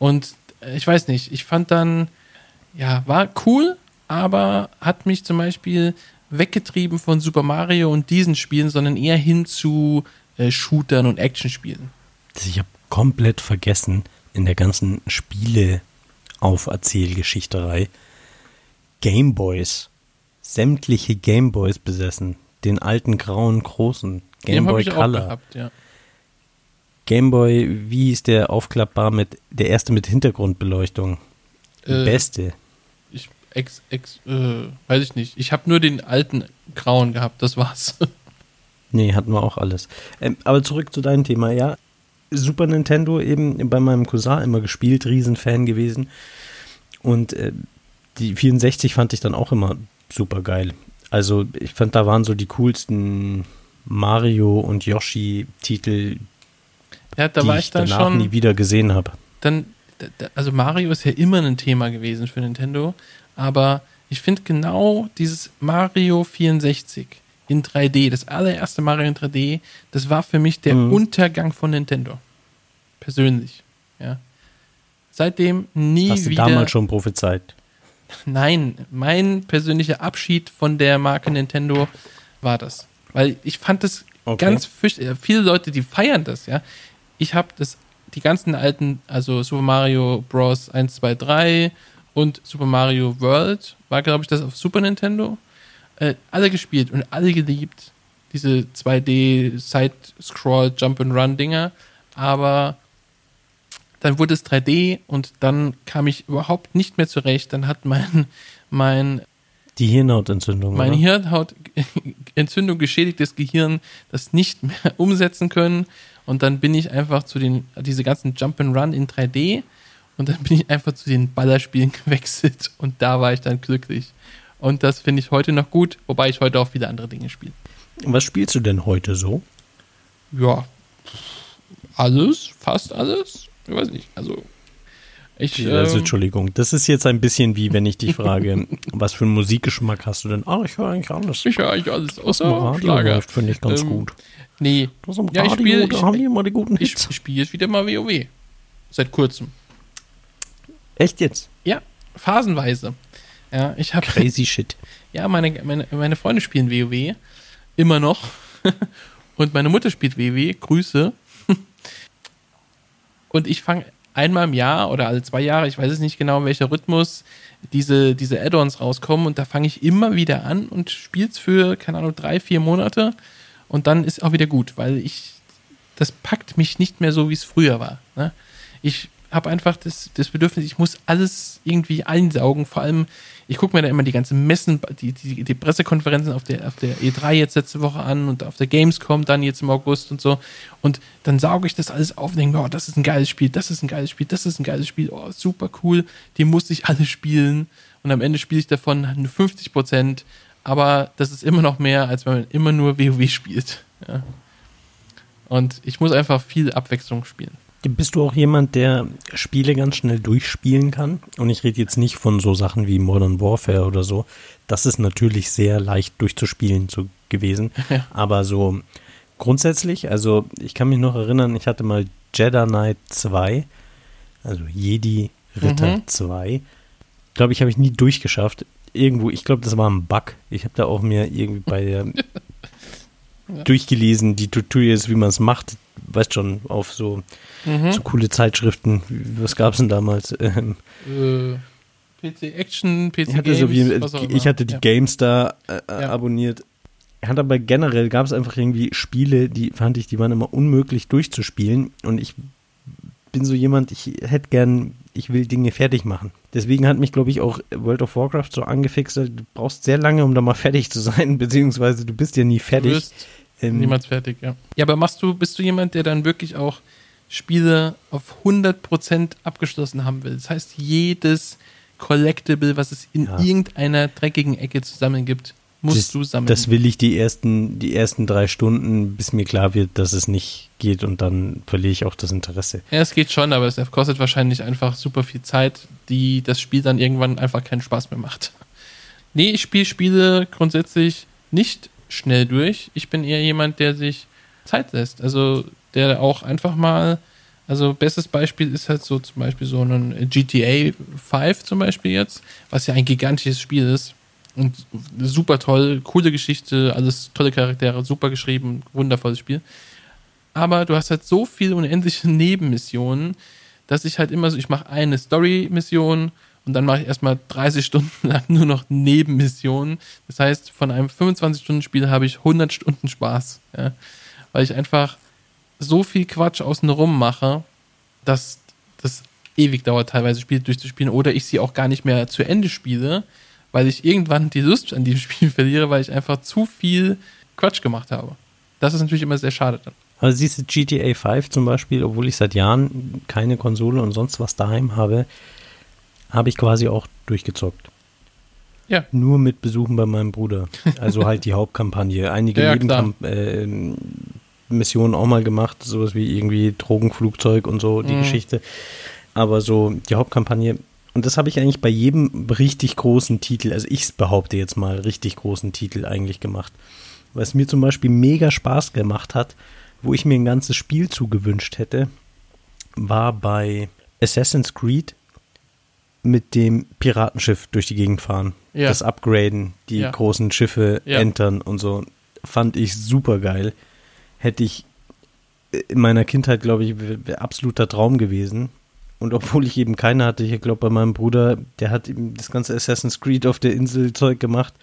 S3: Und äh, ich weiß nicht, ich fand dann, ja, war cool, aber hat mich zum Beispiel, weggetrieben von Super Mario und diesen Spielen, sondern eher hin zu äh, Shootern und Actionspielen.
S2: Ich habe komplett vergessen in der ganzen Spiele-Auferzählgeschichterei Gameboys. Sämtliche Gameboys besessen. Den alten grauen großen Gameboy Color. Gehabt, ja. Gameboy, wie ist der aufklappbar mit der erste mit Hintergrundbeleuchtung? Äh, Beste.
S3: Ich ex, ex, äh, weiß ich nicht. Ich habe nur den alten grauen gehabt, das war's.
S2: nee, hatten wir auch alles. Ähm, aber zurück zu deinem Thema, ja. Super Nintendo eben bei meinem Cousin immer gespielt, Riesenfan gewesen. Und äh, die 64 fand ich dann auch immer super geil. Also ich fand, da waren so die coolsten Mario und Yoshi-Titel,
S3: ja, da
S2: die
S3: war ich dann
S2: danach
S3: schon,
S2: nie wieder gesehen habe.
S3: Dann, also Mario ist ja immer ein Thema gewesen für Nintendo, aber ich finde genau dieses Mario 64 in 3D, das allererste Mario in 3D, das war für mich der mhm. Untergang von Nintendo. Persönlich, ja. Seitdem nie
S2: Hast du
S3: wieder.
S2: damals schon prophezeit?
S3: Nein, mein persönlicher Abschied von der Marke Nintendo war das. Weil ich fand das okay. ganz fürchterlich. Viele Leute, die feiern das, ja ich habe das die ganzen alten, also Super Mario Bros. 1, 2, 3 und Super Mario World, war glaube ich das auf Super Nintendo, äh, alle gespielt und alle geliebt. Diese 2D Side-Scroll Jump and Run Dinger, aber dann wurde es 3D und dann kam ich überhaupt nicht mehr zurecht. Dann hat mein mein
S2: die Hirnhautentzündung.
S3: Mein Hirnhautentzündung geschädigtes Gehirn das nicht mehr umsetzen können und dann bin ich einfach zu den, diese ganzen Jump and Run in 3D und dann bin ich einfach zu den Ballerspielen gewechselt und da war ich dann glücklich. Und das finde ich heute noch gut, wobei ich heute auch viele andere Dinge spiele.
S2: Was spielst du denn heute so?
S3: Ja, alles, fast alles. Ich weiß nicht, also ich,
S2: also, Entschuldigung, das ist jetzt ein bisschen wie wenn ich dich frage, was für einen Musikgeschmack hast du denn? Ah, ich höre eigentlich alles.
S3: Ich höre eigentlich alles.
S2: Außer Schlager. finde ich ganz ähm, gut.
S3: Nee.
S2: Das im ja, Radio, ich spiele, da haben die immer die guten
S3: Hits. Ich spiele jetzt wieder mal WoW. Seit kurzem.
S2: Echt jetzt?
S3: Ja, phasenweise. Ja, ich habe
S2: Crazy shit.
S3: Ja, meine, meine, meine Freunde spielen WoW. Immer noch. Und meine Mutter spielt WoW. Grüße. Und ich fange einmal im Jahr oder alle zwei Jahre, ich weiß es nicht genau, in welcher Rhythmus diese, diese Add-ons rauskommen. Und da fange ich immer wieder an und spiele es für, keine Ahnung, drei, vier Monate und dann ist auch wieder gut, weil ich, das packt mich nicht mehr so, wie es früher war. Ne? Ich habe einfach das, das Bedürfnis, ich muss alles irgendwie einsaugen. Vor allem, ich gucke mir da immer die ganzen Messen, die, die, die, Pressekonferenzen auf der, auf der E3 jetzt letzte Woche an und auf der Gamescom dann jetzt im August und so. Und dann sauge ich das alles auf und denke, oh, das ist ein geiles Spiel, das ist ein geiles Spiel, das ist ein geiles Spiel, oh, super cool, die muss ich alle spielen. Und am Ende spiele ich davon nur 50 Prozent aber das ist immer noch mehr, als wenn man immer nur WoW spielt. Ja. Und ich muss einfach viel Abwechslung spielen.
S2: Bist du auch jemand, der Spiele ganz schnell durchspielen kann? Und ich rede jetzt nicht von so Sachen wie Modern Warfare oder so. Das ist natürlich sehr leicht durchzuspielen zu, gewesen. Ja. Aber so grundsätzlich, also ich kann mich noch erinnern, ich hatte mal Jedi Knight 2, also Jedi Ritter mhm. 2. Glaube ich, habe ich nie durchgeschafft irgendwo, ich glaube, das war ein Bug. Ich habe da auch mir irgendwie bei der durchgelesen, die Tutorials, wie man es macht. Weißt schon, auf so, mhm. so coole Zeitschriften. Was gab es denn damals? Ähm,
S3: äh, PC Action, PC
S2: ich hatte
S3: Games,
S2: so wie, Ich hatte die ja. GameStar äh, ja. abonniert. Er hat aber generell gab es einfach irgendwie Spiele, die fand ich, die waren immer unmöglich durchzuspielen. Und ich bin so jemand, ich hätte gern ich will Dinge fertig machen. Deswegen hat mich, glaube ich, auch World of Warcraft so angefixt. Du brauchst sehr lange, um da mal fertig zu sein, beziehungsweise du bist ja nie fertig. Du wirst
S3: ähm, niemals fertig, ja. Ja, aber machst du, bist du jemand, der dann wirklich auch Spiele auf 100% abgeschlossen haben will? Das heißt, jedes Collectible, was es in ja. irgendeiner dreckigen Ecke zusammen gibt, musst
S2: das,
S3: du sammeln.
S2: Das will ich die ersten, die ersten drei Stunden, bis mir klar wird, dass es nicht geht und dann verliere ich auch das Interesse.
S3: Ja, es geht schon, aber es kostet wahrscheinlich einfach super viel Zeit, die das Spiel dann irgendwann einfach keinen Spaß mehr macht. Nee, ich spiele Spiele grundsätzlich nicht schnell durch. Ich bin eher jemand, der sich Zeit lässt. Also der auch einfach mal, also bestes Beispiel ist halt so zum Beispiel so ein GTA 5 zum Beispiel jetzt, was ja ein gigantisches Spiel ist Und super toll, coole Geschichte, alles tolle Charaktere, super geschrieben, wundervolles Spiel. Aber du hast halt so viele unendliche Nebenmissionen, dass ich halt immer so, ich mache eine Story-Mission und dann mache ich erstmal 30 Stunden lang nur noch Nebenmissionen. Das heißt, von einem 25-Stunden-Spiel habe ich 100 Stunden Spaß. Ja? Weil ich einfach so viel Quatsch außenrum mache, dass das ewig dauert, teilweise Spiele durchzuspielen oder ich sie auch gar nicht mehr zu Ende spiele, weil ich irgendwann die Lust an diesem Spiel verliere, weil ich einfach zu viel Quatsch gemacht habe. Das ist natürlich immer sehr schade dann.
S2: Also siehst du GTA 5 zum Beispiel, obwohl ich seit Jahren keine Konsole und sonst was daheim habe, habe ich quasi auch durchgezockt.
S3: Ja.
S2: Nur mit Besuchen bei meinem Bruder. Also halt die Hauptkampagne. Einige
S3: Ja,
S2: Nebenmissionen äh, Missionen auch mal gemacht, sowas wie irgendwie Drogenflugzeug und so, die
S3: Mhm.
S2: Geschichte. Aber so die Hauptkampagne. Und das habe ich eigentlich bei jedem richtig großen Titel, also ich behaupte jetzt mal, richtig großen Titel eigentlich gemacht. Was mir zum Beispiel mega Spaß gemacht hat, wo ich mir ein ganzes Spiel zugewünscht hätte, war bei Assassin's Creed mit dem Piratenschiff durch die Gegend fahren.
S3: Ja.
S2: Das Upgraden, die
S3: Ja.
S2: großen Schiffe
S3: Ja.
S2: entern und so. Fand ich super geil. Hätte ich in meiner Kindheit, glaube ich, absoluter Traum gewesen. Und obwohl ich eben keine hatte, ich glaube bei meinem Bruder, der hat eben das ganze Assassin's Creed auf der Insel Zeug gemacht.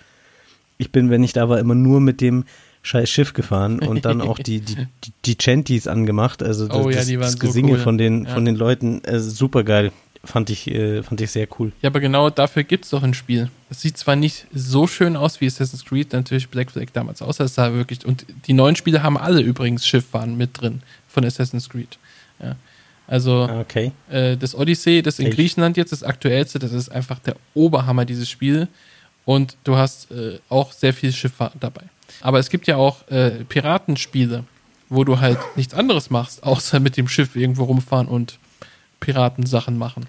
S2: Ich bin, wenn ich da war, immer nur mit dem scheiß Schiff gefahren und dann auch die, die, die, Chanties angemacht. Also das,
S3: Oh ja,
S2: das, das
S3: so
S2: Gesinge
S3: cool.
S2: von den,
S3: Ja.
S2: von den Leuten, äh, super geil. Fand ich, äh, fand ich sehr cool.
S3: Ja, aber genau dafür gibt es doch ein Spiel. Es sieht zwar nicht so schön aus wie Assassin's Creed, natürlich Black Flag damals aus, das sah wirklich. Und die neuen Spiele haben alle übrigens Schifffahren mit drin von Assassin's Creed. Ja. Also
S2: Ah, Okay.
S3: äh, das Odyssey, das in
S2: Echt?
S3: Griechenland jetzt, das aktuellste, das ist einfach der Oberhammer, dieses Spiel. Und du hast äh, auch sehr viel Schifffahrt dabei. Aber es gibt ja auch äh, Piratenspiele, wo du halt nichts anderes machst, außer mit dem Schiff irgendwo rumfahren und Piratensachen machen.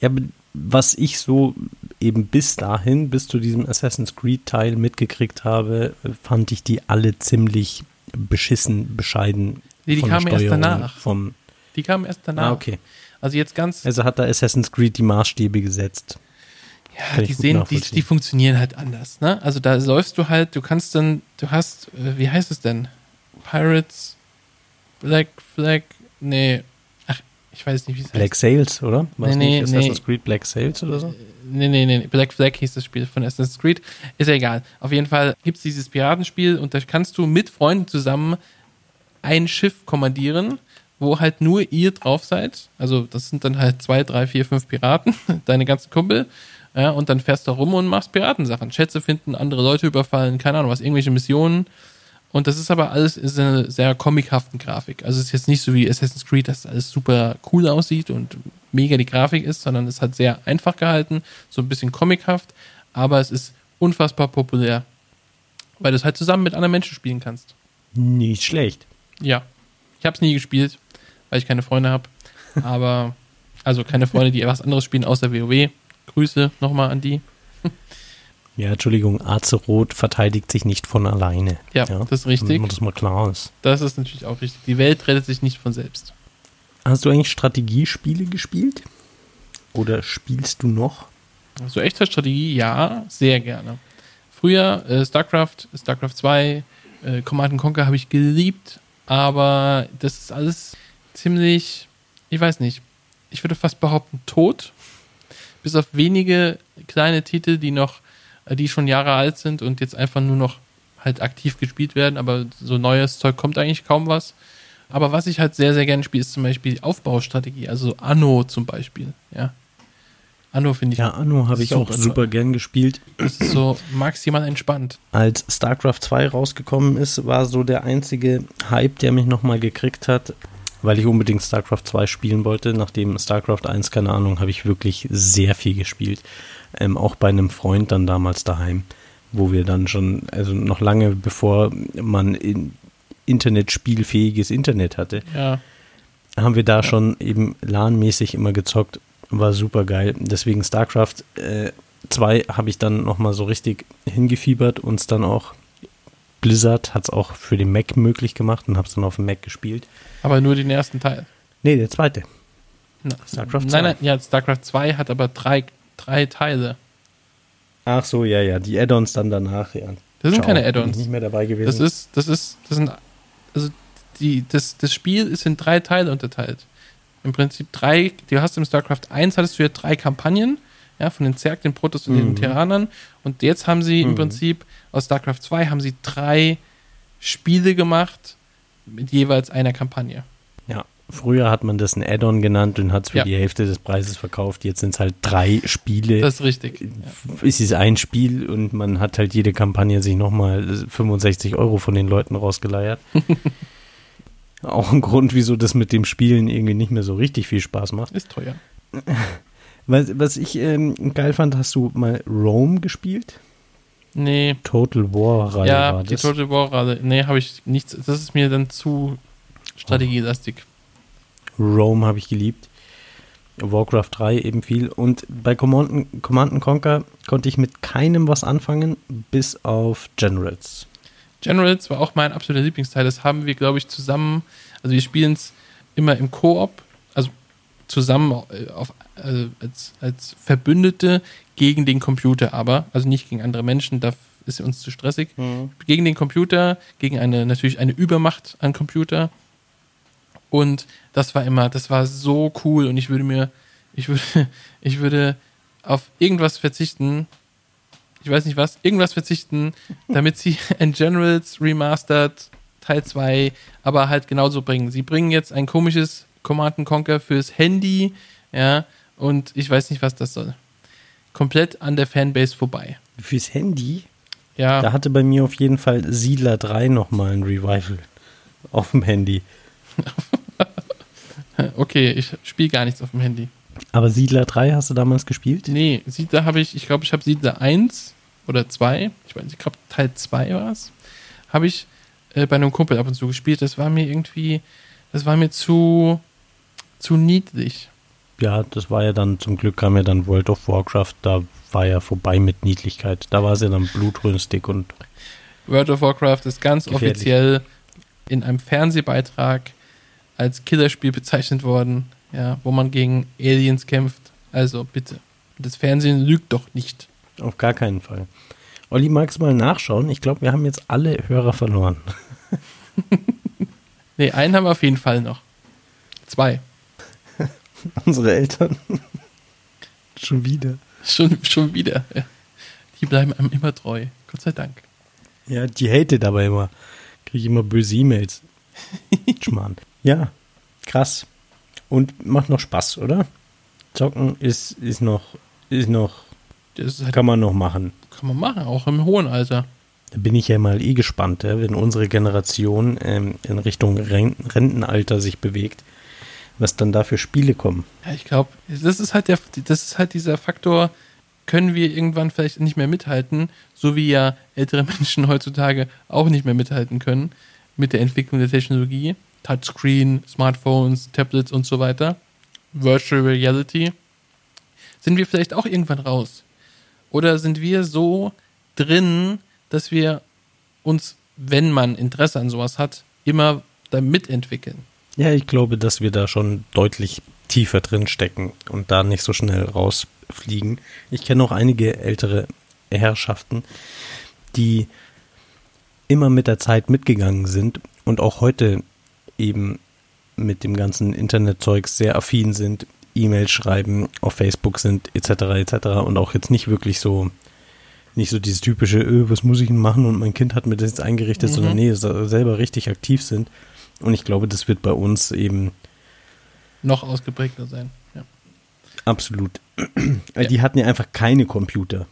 S2: Ja, was ich so eben bis dahin, bis zu diesem Assassin's Creed Teil mitgekriegt habe, fand ich die alle ziemlich beschissen, bescheiden.
S3: Nee, die kamen erst danach.
S2: Vom,
S3: Die kamen erst danach.
S2: ah, okay.
S3: Also jetzt ganz,
S2: Also hat da Assassin's Creed die Maßstäbe gesetzt.
S3: ja,
S2: kann
S3: die sehen, die, die funktionieren halt anders, ne? Also da läufst du halt, du kannst dann, du hast, äh, wie heißt es denn? Pirates, Black Flag, nee, ich weiß nicht, wie es
S2: Black
S3: heißt.
S2: Sails, oder? War es
S3: Nee,
S2: nicht
S3: nee,
S2: Assassin's
S3: nee.
S2: Creed Black Sails oder so?
S3: Nee, nee, nee, Black Flag hieß das Spiel von Assassin's Creed. Ist ja egal. Auf jeden Fall gibt es dieses Piratenspiel und da kannst du mit Freunden zusammen ein Schiff kommandieren, wo halt nur ihr drauf seid. Also das sind dann halt zwei, drei, vier, fünf Piraten, deine ganzen Kumpel. Ja, und dann fährst du rum und machst Piratensachen. Schätze finden, andere Leute überfallen, keine Ahnung was, irgendwelche Missionen. Und das ist aber alles in einer sehr comichaften Grafik. Also es ist jetzt nicht so wie Assassin's Creed, dass alles super cool aussieht und mega die Grafik ist, sondern es hat sehr einfach gehalten, so ein bisschen comichaft, aber es ist unfassbar populär, weil du es halt zusammen mit anderen Menschen spielen kannst.
S2: Nicht schlecht.
S3: Ja, ich habe es nie gespielt, weil ich keine Freunde habe, aber also keine Freunde, die was anderes spielen außer WoW. Grüße nochmal an die.
S2: Ja, Entschuldigung, Azeroth verteidigt sich nicht von alleine.
S3: Ja, das ist richtig.
S2: Damit das mal klar ist.
S3: Das ist natürlich auch richtig. Die Welt rettet sich nicht von selbst.
S2: Hast du eigentlich Strategiespiele gespielt? Oder spielst du noch?
S3: So Echtzeitstrategie, ja, sehr gerne. Früher äh, StarCraft, StarCraft 2, äh, Command Conquer habe ich geliebt, aber das ist alles ziemlich, ich weiß nicht, ich würde fast behaupten, tot. Bis auf wenige kleine Titel, die noch, die schon Jahre alt sind und jetzt einfach nur noch halt aktiv gespielt werden, aber so neues Zeug kommt eigentlich kaum was. Aber was ich halt sehr, sehr gerne spiele, ist zum Beispiel Aufbaustrategie, also Anno zum Beispiel, ja. Anno finde ich
S2: Ja, Anno habe ich auch
S3: toll.
S2: super gern gespielt.
S3: Das ist so maximal entspannt.
S2: Als StarCraft 2 rausgekommen ist, war so der einzige Hype, der mich nochmal gekriegt hat, weil ich unbedingt StarCraft 2 spielen wollte. Nachdem StarCraft 1, keine Ahnung, habe ich wirklich sehr viel gespielt. Ähm, auch bei einem Freund dann damals daheim, wo wir dann schon, also noch lange bevor man in Internetspielfähiges Internet hatte,
S3: Ja.
S2: haben wir da schon eben LAN-mäßig immer gezockt. War super geil. Deswegen StarCraft äh, 2 habe ich dann nochmal so richtig hingefiebert und es dann auch Blizzard hat es auch für den Mac möglich gemacht und habe es dann auf dem Mac gespielt.
S3: Aber nur den ersten Teil.
S2: Nee, der zweite.
S3: Na,
S2: StarCraft 2.
S3: Nein, nein, ja, StarCraft 2 hat aber drei, drei Teile.
S2: Ach so, ja, ja, die Add-ons dann danach, ja.
S3: Das sind
S2: Ciao,
S3: keine Add-ons.
S2: nicht mehr dabei gewesen.
S3: Das ist, das ist, das sind, also die, das, das Spiel ist in drei Teile unterteilt. Im Prinzip drei, du hast im StarCraft 1 hattest du ja drei Kampagnen, ja, von den Zerg, den Protoss und den
S2: Mhm.
S3: Terranern. Und jetzt haben sie im
S2: Mhm.
S3: Prinzip aus StarCraft 2 haben sie drei Spiele gemacht mit jeweils einer Kampagne.
S2: Früher hat man das ein Add-on genannt und hat es für
S3: Ja.
S2: die Hälfte des Preises verkauft. Jetzt sind es halt drei Spiele.
S3: Das ist richtig. Ja.
S2: es ist ein Spiel und man hat halt jede Kampagne sich nochmal 65 Euro von den Leuten rausgeleiert. Auch ein Grund, wieso das mit dem Spielen irgendwie nicht mehr so richtig viel Spaß macht.
S3: Ist teuer.
S2: Was, was ich ähm, geil fand, hast du mal Rome gespielt?
S3: Nee.
S2: Total War Reihe
S3: ja,
S2: war
S3: die
S2: das.
S3: Total War Reihe. Nee, habe ich nichts. Das ist mir dann zu strategielastig.
S2: Rome habe ich geliebt. Warcraft 3 eben viel. Und bei Command, Command Conquer konnte ich mit keinem was anfangen, bis auf Generals.
S3: Generals war auch mein absoluter Lieblingsteil. Das haben wir, glaube ich, zusammen. Also wir spielen es immer im Koop, also zusammen äh, auf, äh, als, als Verbündete gegen den Computer, aber also nicht gegen andere Menschen. Da ist uns zu stressig. Gegen den Computer, gegen eine natürlich eine Übermacht an Computer. Und das war immer, das war so cool. Und ich würde mir, ich würde, ich würde auf irgendwas verzichten, ich weiß nicht was, irgendwas verzichten, damit sie ein Generals Remastered Teil 2 aber halt genauso bringen. Sie bringen jetzt ein komisches Command Conquer fürs Handy, ja, und ich weiß nicht, was das soll. Komplett an der Fanbase vorbei.
S2: Fürs Handy,
S3: Ja,
S2: da hatte bei mir auf jeden Fall Siedler 3 nochmal ein Revival auf dem Handy.
S3: okay, ich spiele gar nichts auf dem Handy.
S2: Aber Siedler 3 hast du damals gespielt?
S3: Nee, Siedler habe ich, ich glaube, ich habe Siedler 1 oder 2, ich weiß, ich glaube Teil 2 war es, habe ich äh, bei einem Kumpel ab und zu gespielt. Das war mir irgendwie, das war mir zu, zu niedlich.
S2: Ja, das war ja dann, zum Glück kam ja dann World of Warcraft, da war ja vorbei mit Niedlichkeit. Da war es ja dann blutrünstig und
S3: World of Warcraft ist ganz
S2: Gefährlich.
S3: offiziell in einem Fernsehbeitrag als Killerspiel bezeichnet worden, ja, wo man gegen Aliens kämpft. Also bitte. Das Fernsehen lügt doch nicht.
S2: auf gar keinen Fall. Olli, magst du mal nachschauen? Ich glaube, wir haben jetzt alle Hörer verloren.
S3: Nee, einen haben wir auf jeden Fall noch. Zwei.
S2: Unsere Eltern. Schon wieder.
S3: Schon, schon wieder. Die bleiben einem immer treu. Gott sei Dank.
S2: Ja, die hatet aber immer. Kriege ich immer böse E-Mails. Schmarrn. Ja, krass. Und macht noch Spaß, oder? Zocken ist, ist noch, ist noch,
S3: Das halt,
S2: kann man noch machen.
S3: kann man machen, auch im hohen Alter.
S2: Da bin ich ja mal eh gespannt, ja, wenn unsere Generation ähm, in Richtung Ren Rentenalter sich bewegt, was dann da für Spiele kommen.
S3: Ja, ich glaube, das ist halt der, das ist halt dieser Faktor, können wir irgendwann vielleicht nicht mehr mithalten, so wie ja ältere Menschen heutzutage auch nicht mehr mithalten können mit der Entwicklung der Technologie, Touchscreen, Smartphones, Tablets und so weiter, Virtual Reality. Sind wir vielleicht auch irgendwann raus? Oder sind wir so drin, dass wir uns, wenn man Interesse an sowas hat, immer da mitentwickeln?
S2: Ja, ich glaube, dass wir da schon deutlich tiefer drin stecken und da nicht so schnell rausfliegen. Ich kenne auch einige ältere Herrschaften, die immer mit der Zeit mitgegangen sind und auch heute eben mit dem ganzen Internetzeugs sehr affin sind, E-Mails schreiben, auf Facebook sind, etc. etc. und auch jetzt nicht wirklich so nicht so dieses typische, öh, was muss ich denn machen und mein Kind hat mir das jetzt eingerichtet,
S3: Mhm.
S2: sondern nee, se- selber richtig aktiv sind. Und ich glaube, das wird bei uns eben
S3: Noch ausgeprägter sein. Ja.
S2: absolut. Weil
S3: Ja.
S2: Die hatten ja einfach keine Computer.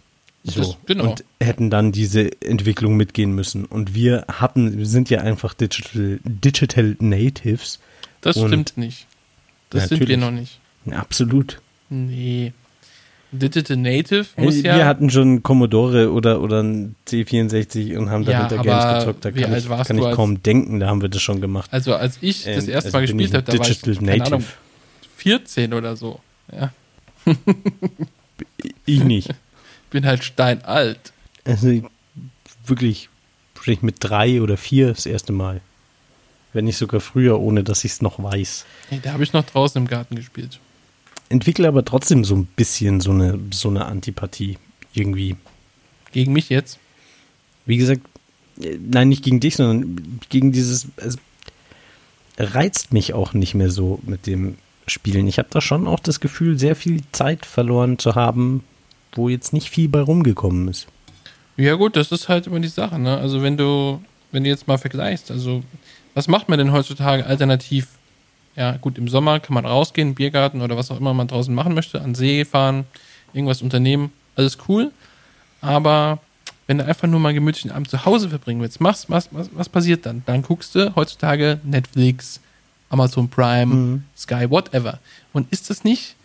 S3: Das
S2: So.
S3: ist- genau.
S2: Und hätten dann diese Entwicklung mitgehen müssen. Und wir hatten, wir sind ja einfach Digital, Digital Natives.
S3: Das stimmt nicht. Das sind wir noch nicht.
S2: Absolut.
S3: Nee. Digital Native
S2: Hey,
S3: muss
S2: wir
S3: ja.
S2: hatten schon Commodore oder, oder ein C64 und haben
S3: Ja,
S2: dahinter Games gezockt. Da kann ich, kann ich
S3: als-
S2: kaum denken, da haben wir das schon gemacht.
S3: also als ich das
S2: Ähm,
S3: erste
S2: also
S3: Mal gespielt habe, da war ich,
S2: Native.
S3: Ahnung, 14 oder so. Ja.
S2: Ich nicht.
S3: Bin halt steinalt.
S2: Also ich- wirklich wahrscheinlich mit drei oder vier das erste Mal. Wenn nicht sogar früher, ohne dass ich es noch weiß.
S3: Nee, da habe ich noch draußen im Garten gespielt.
S2: Entwickle aber trotzdem so ein bisschen so eine, so eine Antipathie irgendwie.
S3: Gegen mich jetzt.
S2: Wie gesagt, äh, nein, nicht gegen dich, sondern gegen dieses. Es reizt mich auch nicht mehr so mit dem Spielen. Ich habe da schon auch das Gefühl, sehr viel Zeit verloren zu haben, wo jetzt nicht viel bei rumgekommen ist.
S3: Ja, gut, das ist halt immer die Sache, ne? Also, wenn du, wenn du jetzt mal vergleichst, also, was macht man denn heutzutage alternativ? Ja, gut, im Sommer kann man rausgehen, Biergarten oder was auch immer man draußen machen möchte, an See fahren, irgendwas unternehmen, alles cool. Aber wenn du einfach nur mal gemütlichen Abend zu Hause verbringen willst, machst, was, was, was passiert dann? Dann guckst du heutzutage Netflix, Amazon Prime,
S2: Mhm.
S3: Sky, whatever. Und ist das nicht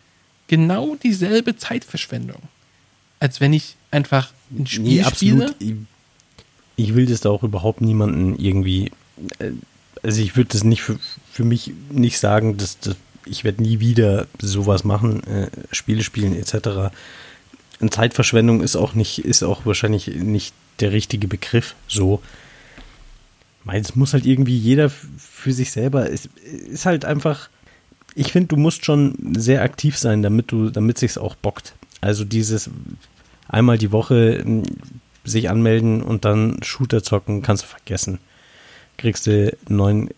S3: genau dieselbe Zeitverschwendung, als wenn ich einfach ein Spiel spiele?
S2: Ich, ich will das da auch überhaupt niemanden irgendwie. äh, Also ich würde das nicht für, für mich nicht sagen, dass, dass ich werde nie wieder sowas machen, äh, Spiele spielen etc. Und Zeitverschwendung ist auch nicht, ist auch wahrscheinlich nicht der richtige Begriff. So. Es muss halt irgendwie jeder für sich selber. Es ist halt einfach. Ich finde, du musst schon sehr aktiv sein, damit du, damit sich's auch bockt. Also dieses einmal die Woche m, sich anmelden und dann Shooter zocken, kannst du vergessen. Kriegst du neun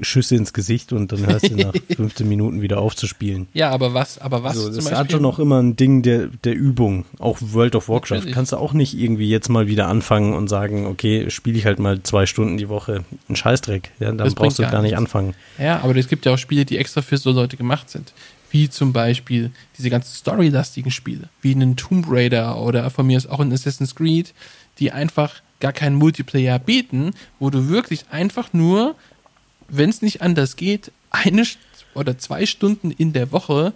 S2: Schüsse ins Gesicht und dann hörst du nach 15 Minuten wieder aufzuspielen.
S3: Ja, aber was, aber was zum
S2: das hat schon auch immer ein Ding der, der Übung. Auch World of Warcraft.
S3: Natürlich.
S2: Kannst du auch nicht irgendwie jetzt mal wieder anfangen und sagen, okay, spiele ich halt mal zwei Stunden die Woche. Ein Scheißdreck. Ja, dann
S3: Das
S2: brauchst du
S3: gar
S2: gar nicht anfangen.
S3: Ja, aber es gibt ja auch Spiele, die extra für so Leute gemacht sind. Wie zum Beispiel diese ganzen storylastigen Spiele, wie einen Tomb Raider oder von mir ist auch ein Assassin's Creed, die einfach gar keinen Multiplayer bieten, wo du wirklich einfach nur, wenn es nicht anders geht, eine oder zwei Stunden in der Woche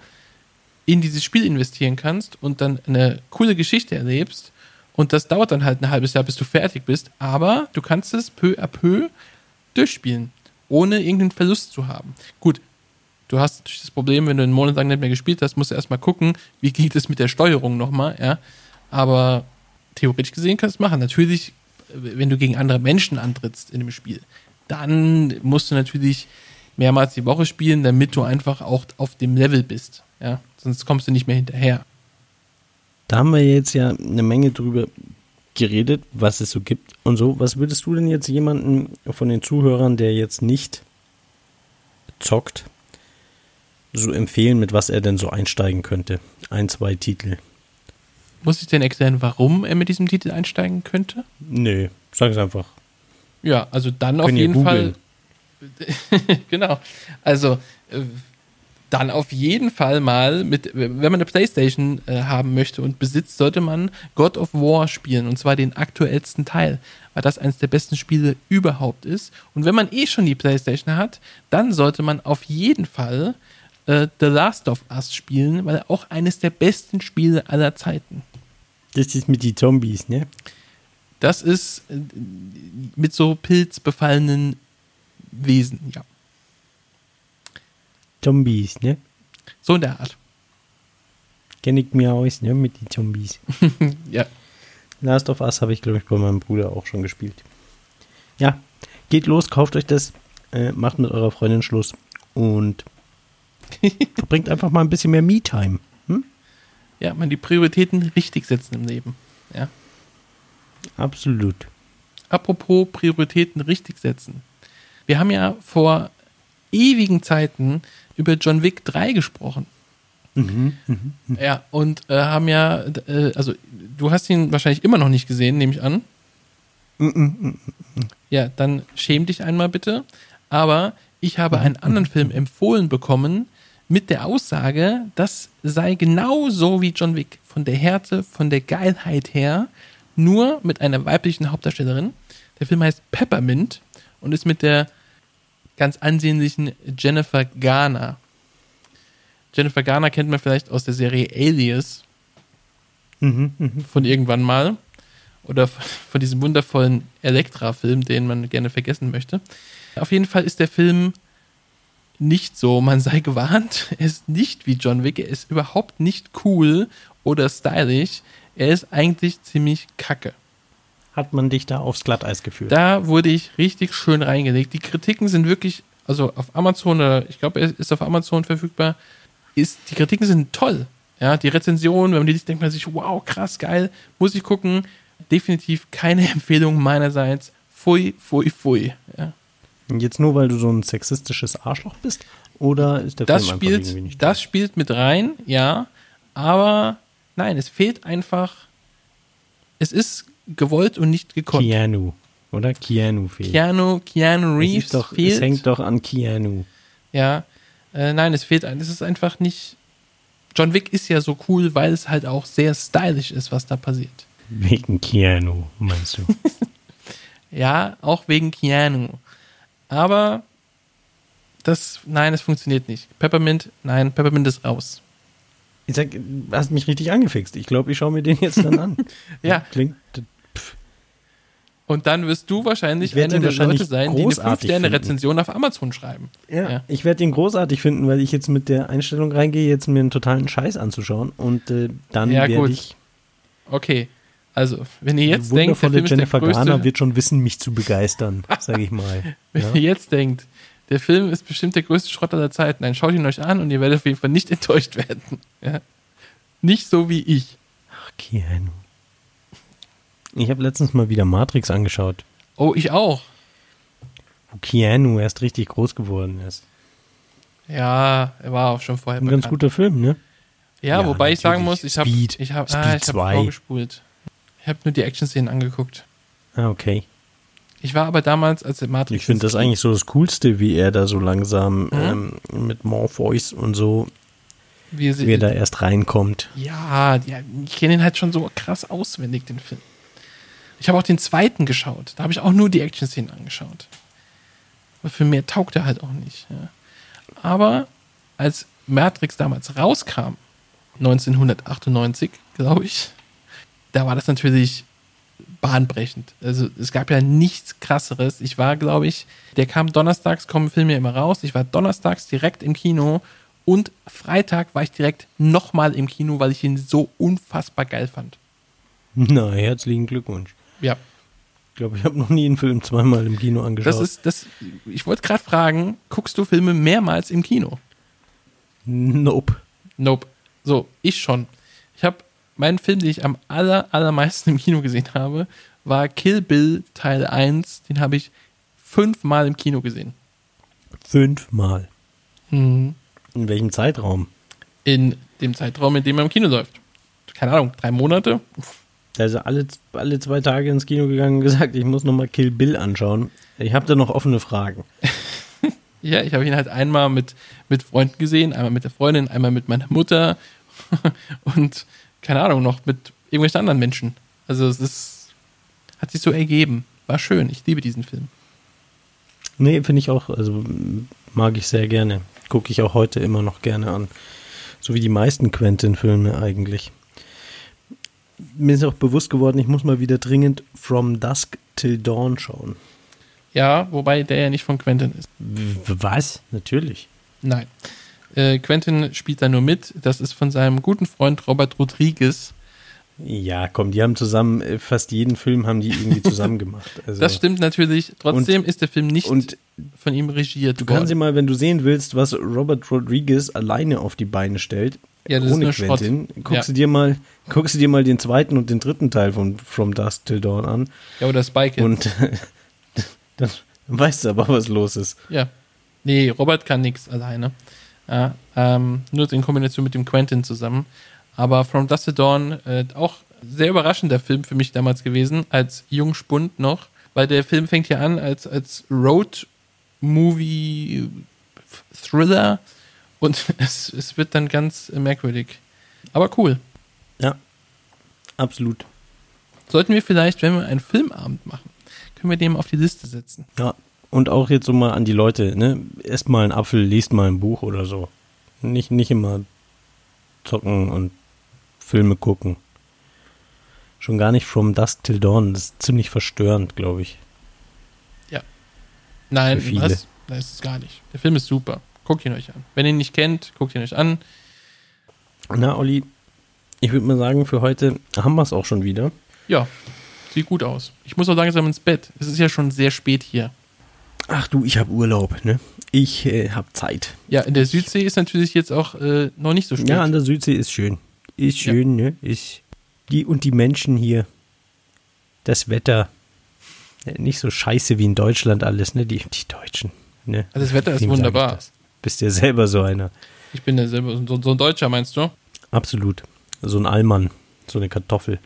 S3: in dieses Spiel investieren kannst und dann eine coole Geschichte erlebst. Und das dauert dann halt ein halbes Jahr, bis du fertig bist. Aber du kannst es peu à peu durchspielen, ohne irgendeinen Verlust zu haben. Gut, du hast natürlich das Problem, wenn du einen Monat lang nicht mehr gespielt hast, musst du erstmal gucken, wie geht es mit der Steuerung nochmal, ja. Aber theoretisch gesehen kannst du es machen. Natürlich, wenn du gegen andere Menschen antrittst in dem Spiel, dann musst du natürlich mehrmals die Woche spielen, damit du einfach auch auf dem Level bist, ja. Sonst kommst du nicht mehr hinterher.
S2: Da haben wir jetzt ja eine Menge drüber geredet, was es so gibt und so. Was würdest du denn jetzt jemanden von den Zuhörern, der jetzt nicht zockt, so empfehlen, mit was er denn so einsteigen könnte? Ein, zwei Titel.
S3: Muss ich denn erklären, warum er mit diesem Titel einsteigen könnte?
S2: Nee, sag es einfach.
S3: Ja, also dann auf
S2: Können ihr
S3: jeden Fall. genau. Also äh, dann auf jeden Fall mal mit, wenn man eine Playstation äh, haben möchte und besitzt, sollte man God of War spielen und zwar den aktuellsten Teil, weil das eines der besten Spiele überhaupt ist. Und wenn man eh schon die Playstation hat, dann sollte man auf jeden Fall äh, The Last of Us spielen, weil auch eines der besten Spiele aller Zeiten.
S2: Das ist mit die Zombies, ne?
S3: Das ist äh, mit so pilzbefallenen Wesen, ja.
S2: Zombies, ne?
S3: So in der Art.
S2: Kenn ich mir aus, ne? Mit die Zombies.
S3: Ja.
S2: Last of Us habe ich, glaube ich, bei meinem Bruder auch schon gespielt. Ja, geht los, kauft euch das, äh, macht mit eurer Freundin Schluss und verbringt einfach mal ein bisschen mehr Me-Time. Hm?
S3: Ja, man die Prioritäten richtig setzen im Leben. Ja.
S2: Absolut.
S3: Apropos Prioritäten richtig setzen. Wir haben ja vor ewigen Zeiten über John Wick 3 gesprochen. Ja, und äh, haben ja, äh, also du hast ihn wahrscheinlich immer noch nicht gesehen, nehme ich an. Ja, dann schäm dich einmal bitte. Aber ich habe einen anderen Film empfohlen bekommen mit der Aussage, das sei genauso wie John Wick. Von der Härte, von der Geilheit her, nur mit einer weiblichen Hauptdarstellerin. Der Film heißt Peppermint und ist mit der ganz ansehnlichen Jennifer Garner. Jennifer Garner kennt man vielleicht aus der Serie Alias von irgendwann mal. Oder von diesem wundervollen Elektra-Film, den man gerne vergessen möchte. Auf jeden Fall ist der Film nicht so, man sei gewarnt. Er ist nicht wie John Wick, er ist überhaupt nicht cool oder stylisch. Er ist eigentlich ziemlich kacke.
S2: Hat man dich da aufs Glatteis geführt?
S3: Da wurde ich richtig schön reingelegt. Die Kritiken sind wirklich, also auf Amazon, oder ich glaube, er ist auf Amazon verfügbar, ist, die Kritiken sind toll. Ja, die Rezension, wenn man die liest, denkt man sich, wow, krass, geil, muss ich gucken. definitiv keine Empfehlung meinerseits. Pfui, pfui, pfui. Ja.
S2: Jetzt nur, weil du so ein sexistisches Arschloch bist? Oder ist der
S3: Das
S2: Film einfach irgendwie
S3: spielt,
S2: nicht
S3: das spielt mit rein, ja. Aber nein, es fehlt einfach. Es ist gewollt und nicht gekonnt.
S2: Keanu, oder? Keanu fehlt.
S3: Keanu, Keanu
S2: es,
S3: Reeves
S2: ist doch,
S3: fehlt.
S2: es hängt doch an Keanu.
S3: Ja, äh, nein, es fehlt ein. Es ist einfach nicht. John Wick ist ja so cool, weil es halt auch sehr stylisch ist, was da passiert.
S2: Wegen Keanu, meinst du?
S3: Ja, auch wegen Keanu. Aber das, nein, es funktioniert nicht. Peppermint, nein, Peppermint ist raus.
S2: ich sag, du hast mich richtig angefixt. Ich glaube, ich schaue mir den jetzt dann an.
S3: Ja.
S2: Klingt.
S3: Und dann wirst du wahrscheinlich einer
S2: ihn
S3: der
S2: wahrscheinlich
S3: Leute sein, die eine
S2: großartig
S3: 5-Sterne-Rezension auf Amazon schreiben.
S2: Ja,
S3: Ja.
S2: ich werde den großartig finden, weil ich jetzt mit der Einstellung reingehe, jetzt mir einen totalen Scheiß anzuschauen und äh, dann
S3: Ja,
S2: werde
S3: gut.
S2: ich
S3: Okay. Also, wenn ihr jetzt denkt, der
S2: wundervolle
S3: Film ist der
S2: Jennifer
S3: größte,
S2: Garner wird schon wissen, mich zu begeistern, sage ich mal.
S3: wenn
S2: Ja?
S3: ihr jetzt denkt, der Film ist bestimmt der größte Schrott aller Zeiten, dann schaut ihn euch an und ihr werdet auf jeden Fall nicht enttäuscht werden. Ja. Nicht so wie ich.
S2: Ach, Keanu. Ich habe letztens mal wieder Matrix angeschaut,
S3: Oh, ich auch.
S2: wo Keanu erst richtig groß geworden ist.
S3: Ja, er war auch schon vorher
S2: Ein ganz
S3: bekannt.
S2: guter Film, ne?
S3: Ja,
S2: Ja,
S3: wobei ich sagen muss, ich habe ich hab,
S2: Speed
S3: ah, ich hab
S2: 2.
S3: vorgespult. Ich habe nur die Action-Szenen angeguckt.
S2: Ah, okay.
S3: Ich war aber damals, als der Matrix.
S2: Ich finde das eigentlich so das Coolste, wie er da so langsam
S3: Mhm.
S2: ähm, mit Morpheus und so,
S3: wie sie,
S2: wie er da erst reinkommt.
S3: Ja, ja ich kenne ihn halt schon so krass auswendig, den Film. Ich habe auch den zweiten geschaut. Da habe ich auch nur die Action-Szenen angeschaut. Aber für mehr taugt er halt auch nicht. Ja. Aber als Matrix damals rauskam, 1998, glaube ich, da war das natürlich bahnbrechend. Also es gab ja nichts krasseres. Ich war, glaube ich, der kam donnerstags, kommen Filme immer raus. Ich war donnerstags direkt im Kino und Freitag war ich direkt nochmal im Kino, weil ich ihn so unfassbar geil fand.
S2: Na, herzlichen Glückwunsch.
S3: Ja,
S2: Ich glaube, ich habe noch nie einen Film zweimal im Kino angeschaut.
S3: das ist das. Ich wollte gerade fragen, guckst du Filme mehrmals im Kino?
S2: Nope.
S3: Nope. So, ich schon. Ich habe meinen Film, den ich am aller, allermeisten im Kino gesehen habe, war Kill Bill Teil 1. Den habe ich fünfmal im Kino gesehen.
S2: Fünfmal.
S3: Mhm.
S2: In welchem Zeitraum?
S3: In dem Zeitraum, in dem er im Kino läuft. Keine Ahnung, drei Monate?
S2: Also alle, alle zwei Tage ins Kino gegangen und gesagt, ich muss nochmal Kill Bill anschauen. Ich habe da noch offene Fragen.
S3: Ja, ich habe ihn halt einmal mit, mit Freunden gesehen, einmal mit der Freundin, einmal mit meiner Mutter und keine Ahnung, noch mit irgendwelchen anderen Menschen. Also es ist, hat sich so ergeben. War schön. Ich liebe diesen Film.
S2: Nee, finde ich auch, also mag ich sehr gerne. Gucke ich auch heute immer noch gerne an. So wie die meisten Quentin-Filme eigentlich. Mir ist auch bewusst geworden, ich muss mal wieder dringend From Dusk Till Dawn schauen.
S3: Ja, wobei der ja nicht von Quentin ist.
S2: Was? Natürlich.
S3: Nein. Äh, Quentin spielt da nur mit. Das ist von seinem guten Freund Robert Rodriguez.
S2: Ja, komm, die haben zusammen, äh, fast jeden Film haben die irgendwie zusammen gemacht. Also,
S3: Das stimmt natürlich. Trotzdem ist der Film nicht
S2: und
S3: von ihm regiert
S2: du kannst dir
S3: worden.
S2: mal, wenn du sehen willst, was Robert Rodriguez alleine auf die Beine stellt,
S3: Ja,
S2: ohne
S3: Schrott.
S2: Quentin, guckst
S3: Ja.
S2: du dir mal, guckst du dir mal den zweiten und den dritten Teil von From Dusk Till Dawn an
S3: Ja, oder Spike.
S2: und dann weißt du aber, was los ist.
S3: Ja. Nee, Robert kann nichts alleine. Ja, ähm, nur in Kombination mit dem Quentin zusammen. Aber From Dust to Dawn, äh, auch sehr überraschender Film für mich damals gewesen, als Jungspund noch, weil der Film fängt ja an als, als Road-Movie-Thriller und es, es wird dann ganz merkwürdig. Aber cool.
S2: Ja, absolut.
S3: Sollten wir vielleicht, wenn wir einen Filmabend machen, können wir den auf die Liste setzen.
S2: Ja, und auch jetzt so mal an die Leute, ne? Esst mal einen Apfel, lest mal ein Buch oder so. Nicht, nicht immer zocken und Filme gucken. Schon gar nicht From Dusk Till Dawn. Das ist ziemlich verstörend, glaube ich.
S3: Nein,
S2: Für viele.
S3: was? Nein, ist es gar nicht. Der Film ist super. Guckt ihn euch an. Wenn ihr ihn nicht kennt, guckt ihn euch an.
S2: Na, Olli, ich würde mal sagen, für heute haben wir es auch schon wieder.
S3: Ja, sieht gut aus. Ich muss auch langsam ins Bett. Es ist ja schon sehr spät hier.
S2: Ach du, ich habe Urlaub, ne? Ich äh, habe Zeit.
S3: Ja, in der Südsee ist natürlich jetzt auch äh, noch nicht so spät.
S2: Ja, an der Südsee ist schön. Ist
S3: Ja.
S2: schön, ne? Ist die und die Menschen hier das Wetter äh, nicht so scheiße wie in Deutschland alles, ne? Die, die Deutschen. Ne?
S3: Also das Wetter ist
S2: Deswegen
S3: wunderbar.
S2: das. Bist ja selber so einer.
S3: Ich bin ja selber so, so ein Deutscher, meinst du?
S2: Absolut. So ein Allmann, so eine Kartoffel.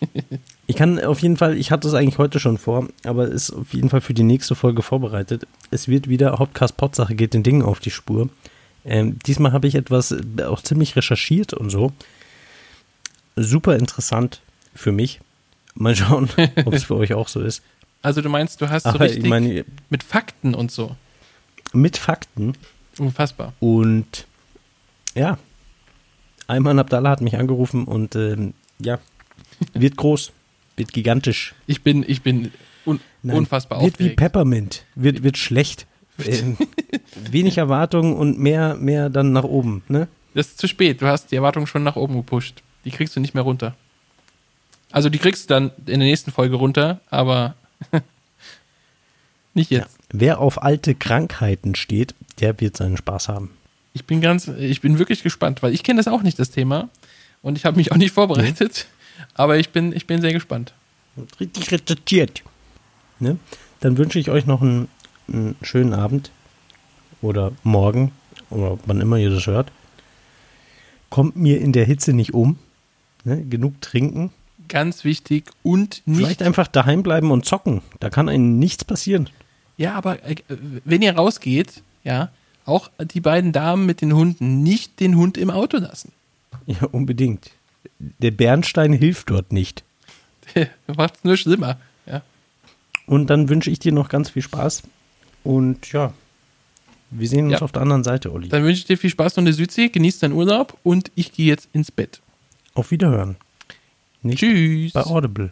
S2: Ich kann auf jeden Fall, ich hatte es eigentlich heute schon vor, aber ist auf jeden Fall für die nächste Folge vorbereitet. Es wird wieder Hauptcast Potsache geht den Dingen auf die Spur. Ähm, diesmal habe ich etwas äh, auch ziemlich recherchiert und so. Super interessant für mich. Mal schauen, ob es für euch auch so ist.
S3: Also du meinst, du hast so
S2: Aber
S3: richtig
S2: ich meine,
S3: mit Fakten und so.
S2: mit Fakten
S3: Unfassbar.
S2: und ja, Ayman Abdallah hat mich angerufen und ähm, ja, wird groß, wird gigantisch.
S3: Ich bin, ich bin un
S2: Nein,
S3: unfassbar
S2: Wird wie
S3: aufgeregt.
S2: Peppermint. Wird, wird schlecht. Ähm, wenig Erwartungen und mehr, mehr dann nach oben. Ne?
S3: Das ist zu spät. Du hast die Erwartung schon nach oben gepusht. Die kriegst du nicht mehr runter. Also die kriegst du dann in der nächsten Folge runter, aber nicht jetzt.
S2: Wer auf alte Krankheiten steht, der wird seinen Spaß haben.
S3: Ich bin ganz, ich bin wirklich gespannt, weil ich kenne das auch nicht, das Thema. Und ich habe mich auch nicht vorbereitet. Aber ich bin, ich bin sehr gespannt.
S2: Richtig recherchiert. Ne? Dann wünsche ich euch noch einen, einen schönen Abend oder morgen oder wann immer ihr das hört. Kommt mir in der Hitze nicht um. Ne? Genug trinken.
S3: Ganz wichtig und nicht.
S2: Vielleicht einfach daheim bleiben und zocken. Da kann einem nichts passieren.
S3: Ja, aber äh, wenn ihr rausgeht, ja, auch die beiden Damen mit den Hunden, nicht den Hund im Auto lassen.
S2: Ja, unbedingt. Der Bernstein hilft dort nicht.
S3: Macht es nur schlimmer. Ja.
S2: Und dann wünsche ich dir noch ganz viel Spaß. Und ja, wir sehen uns
S3: Ja.
S2: auf der anderen Seite, Olli.
S3: Dann wünsche ich dir viel Spaß noch in der Südsee, genieß deinen Urlaub und ich gehe jetzt ins Bett.
S2: Auf Wiederhören. Nicht
S3: Tschüss.
S2: bei Audible.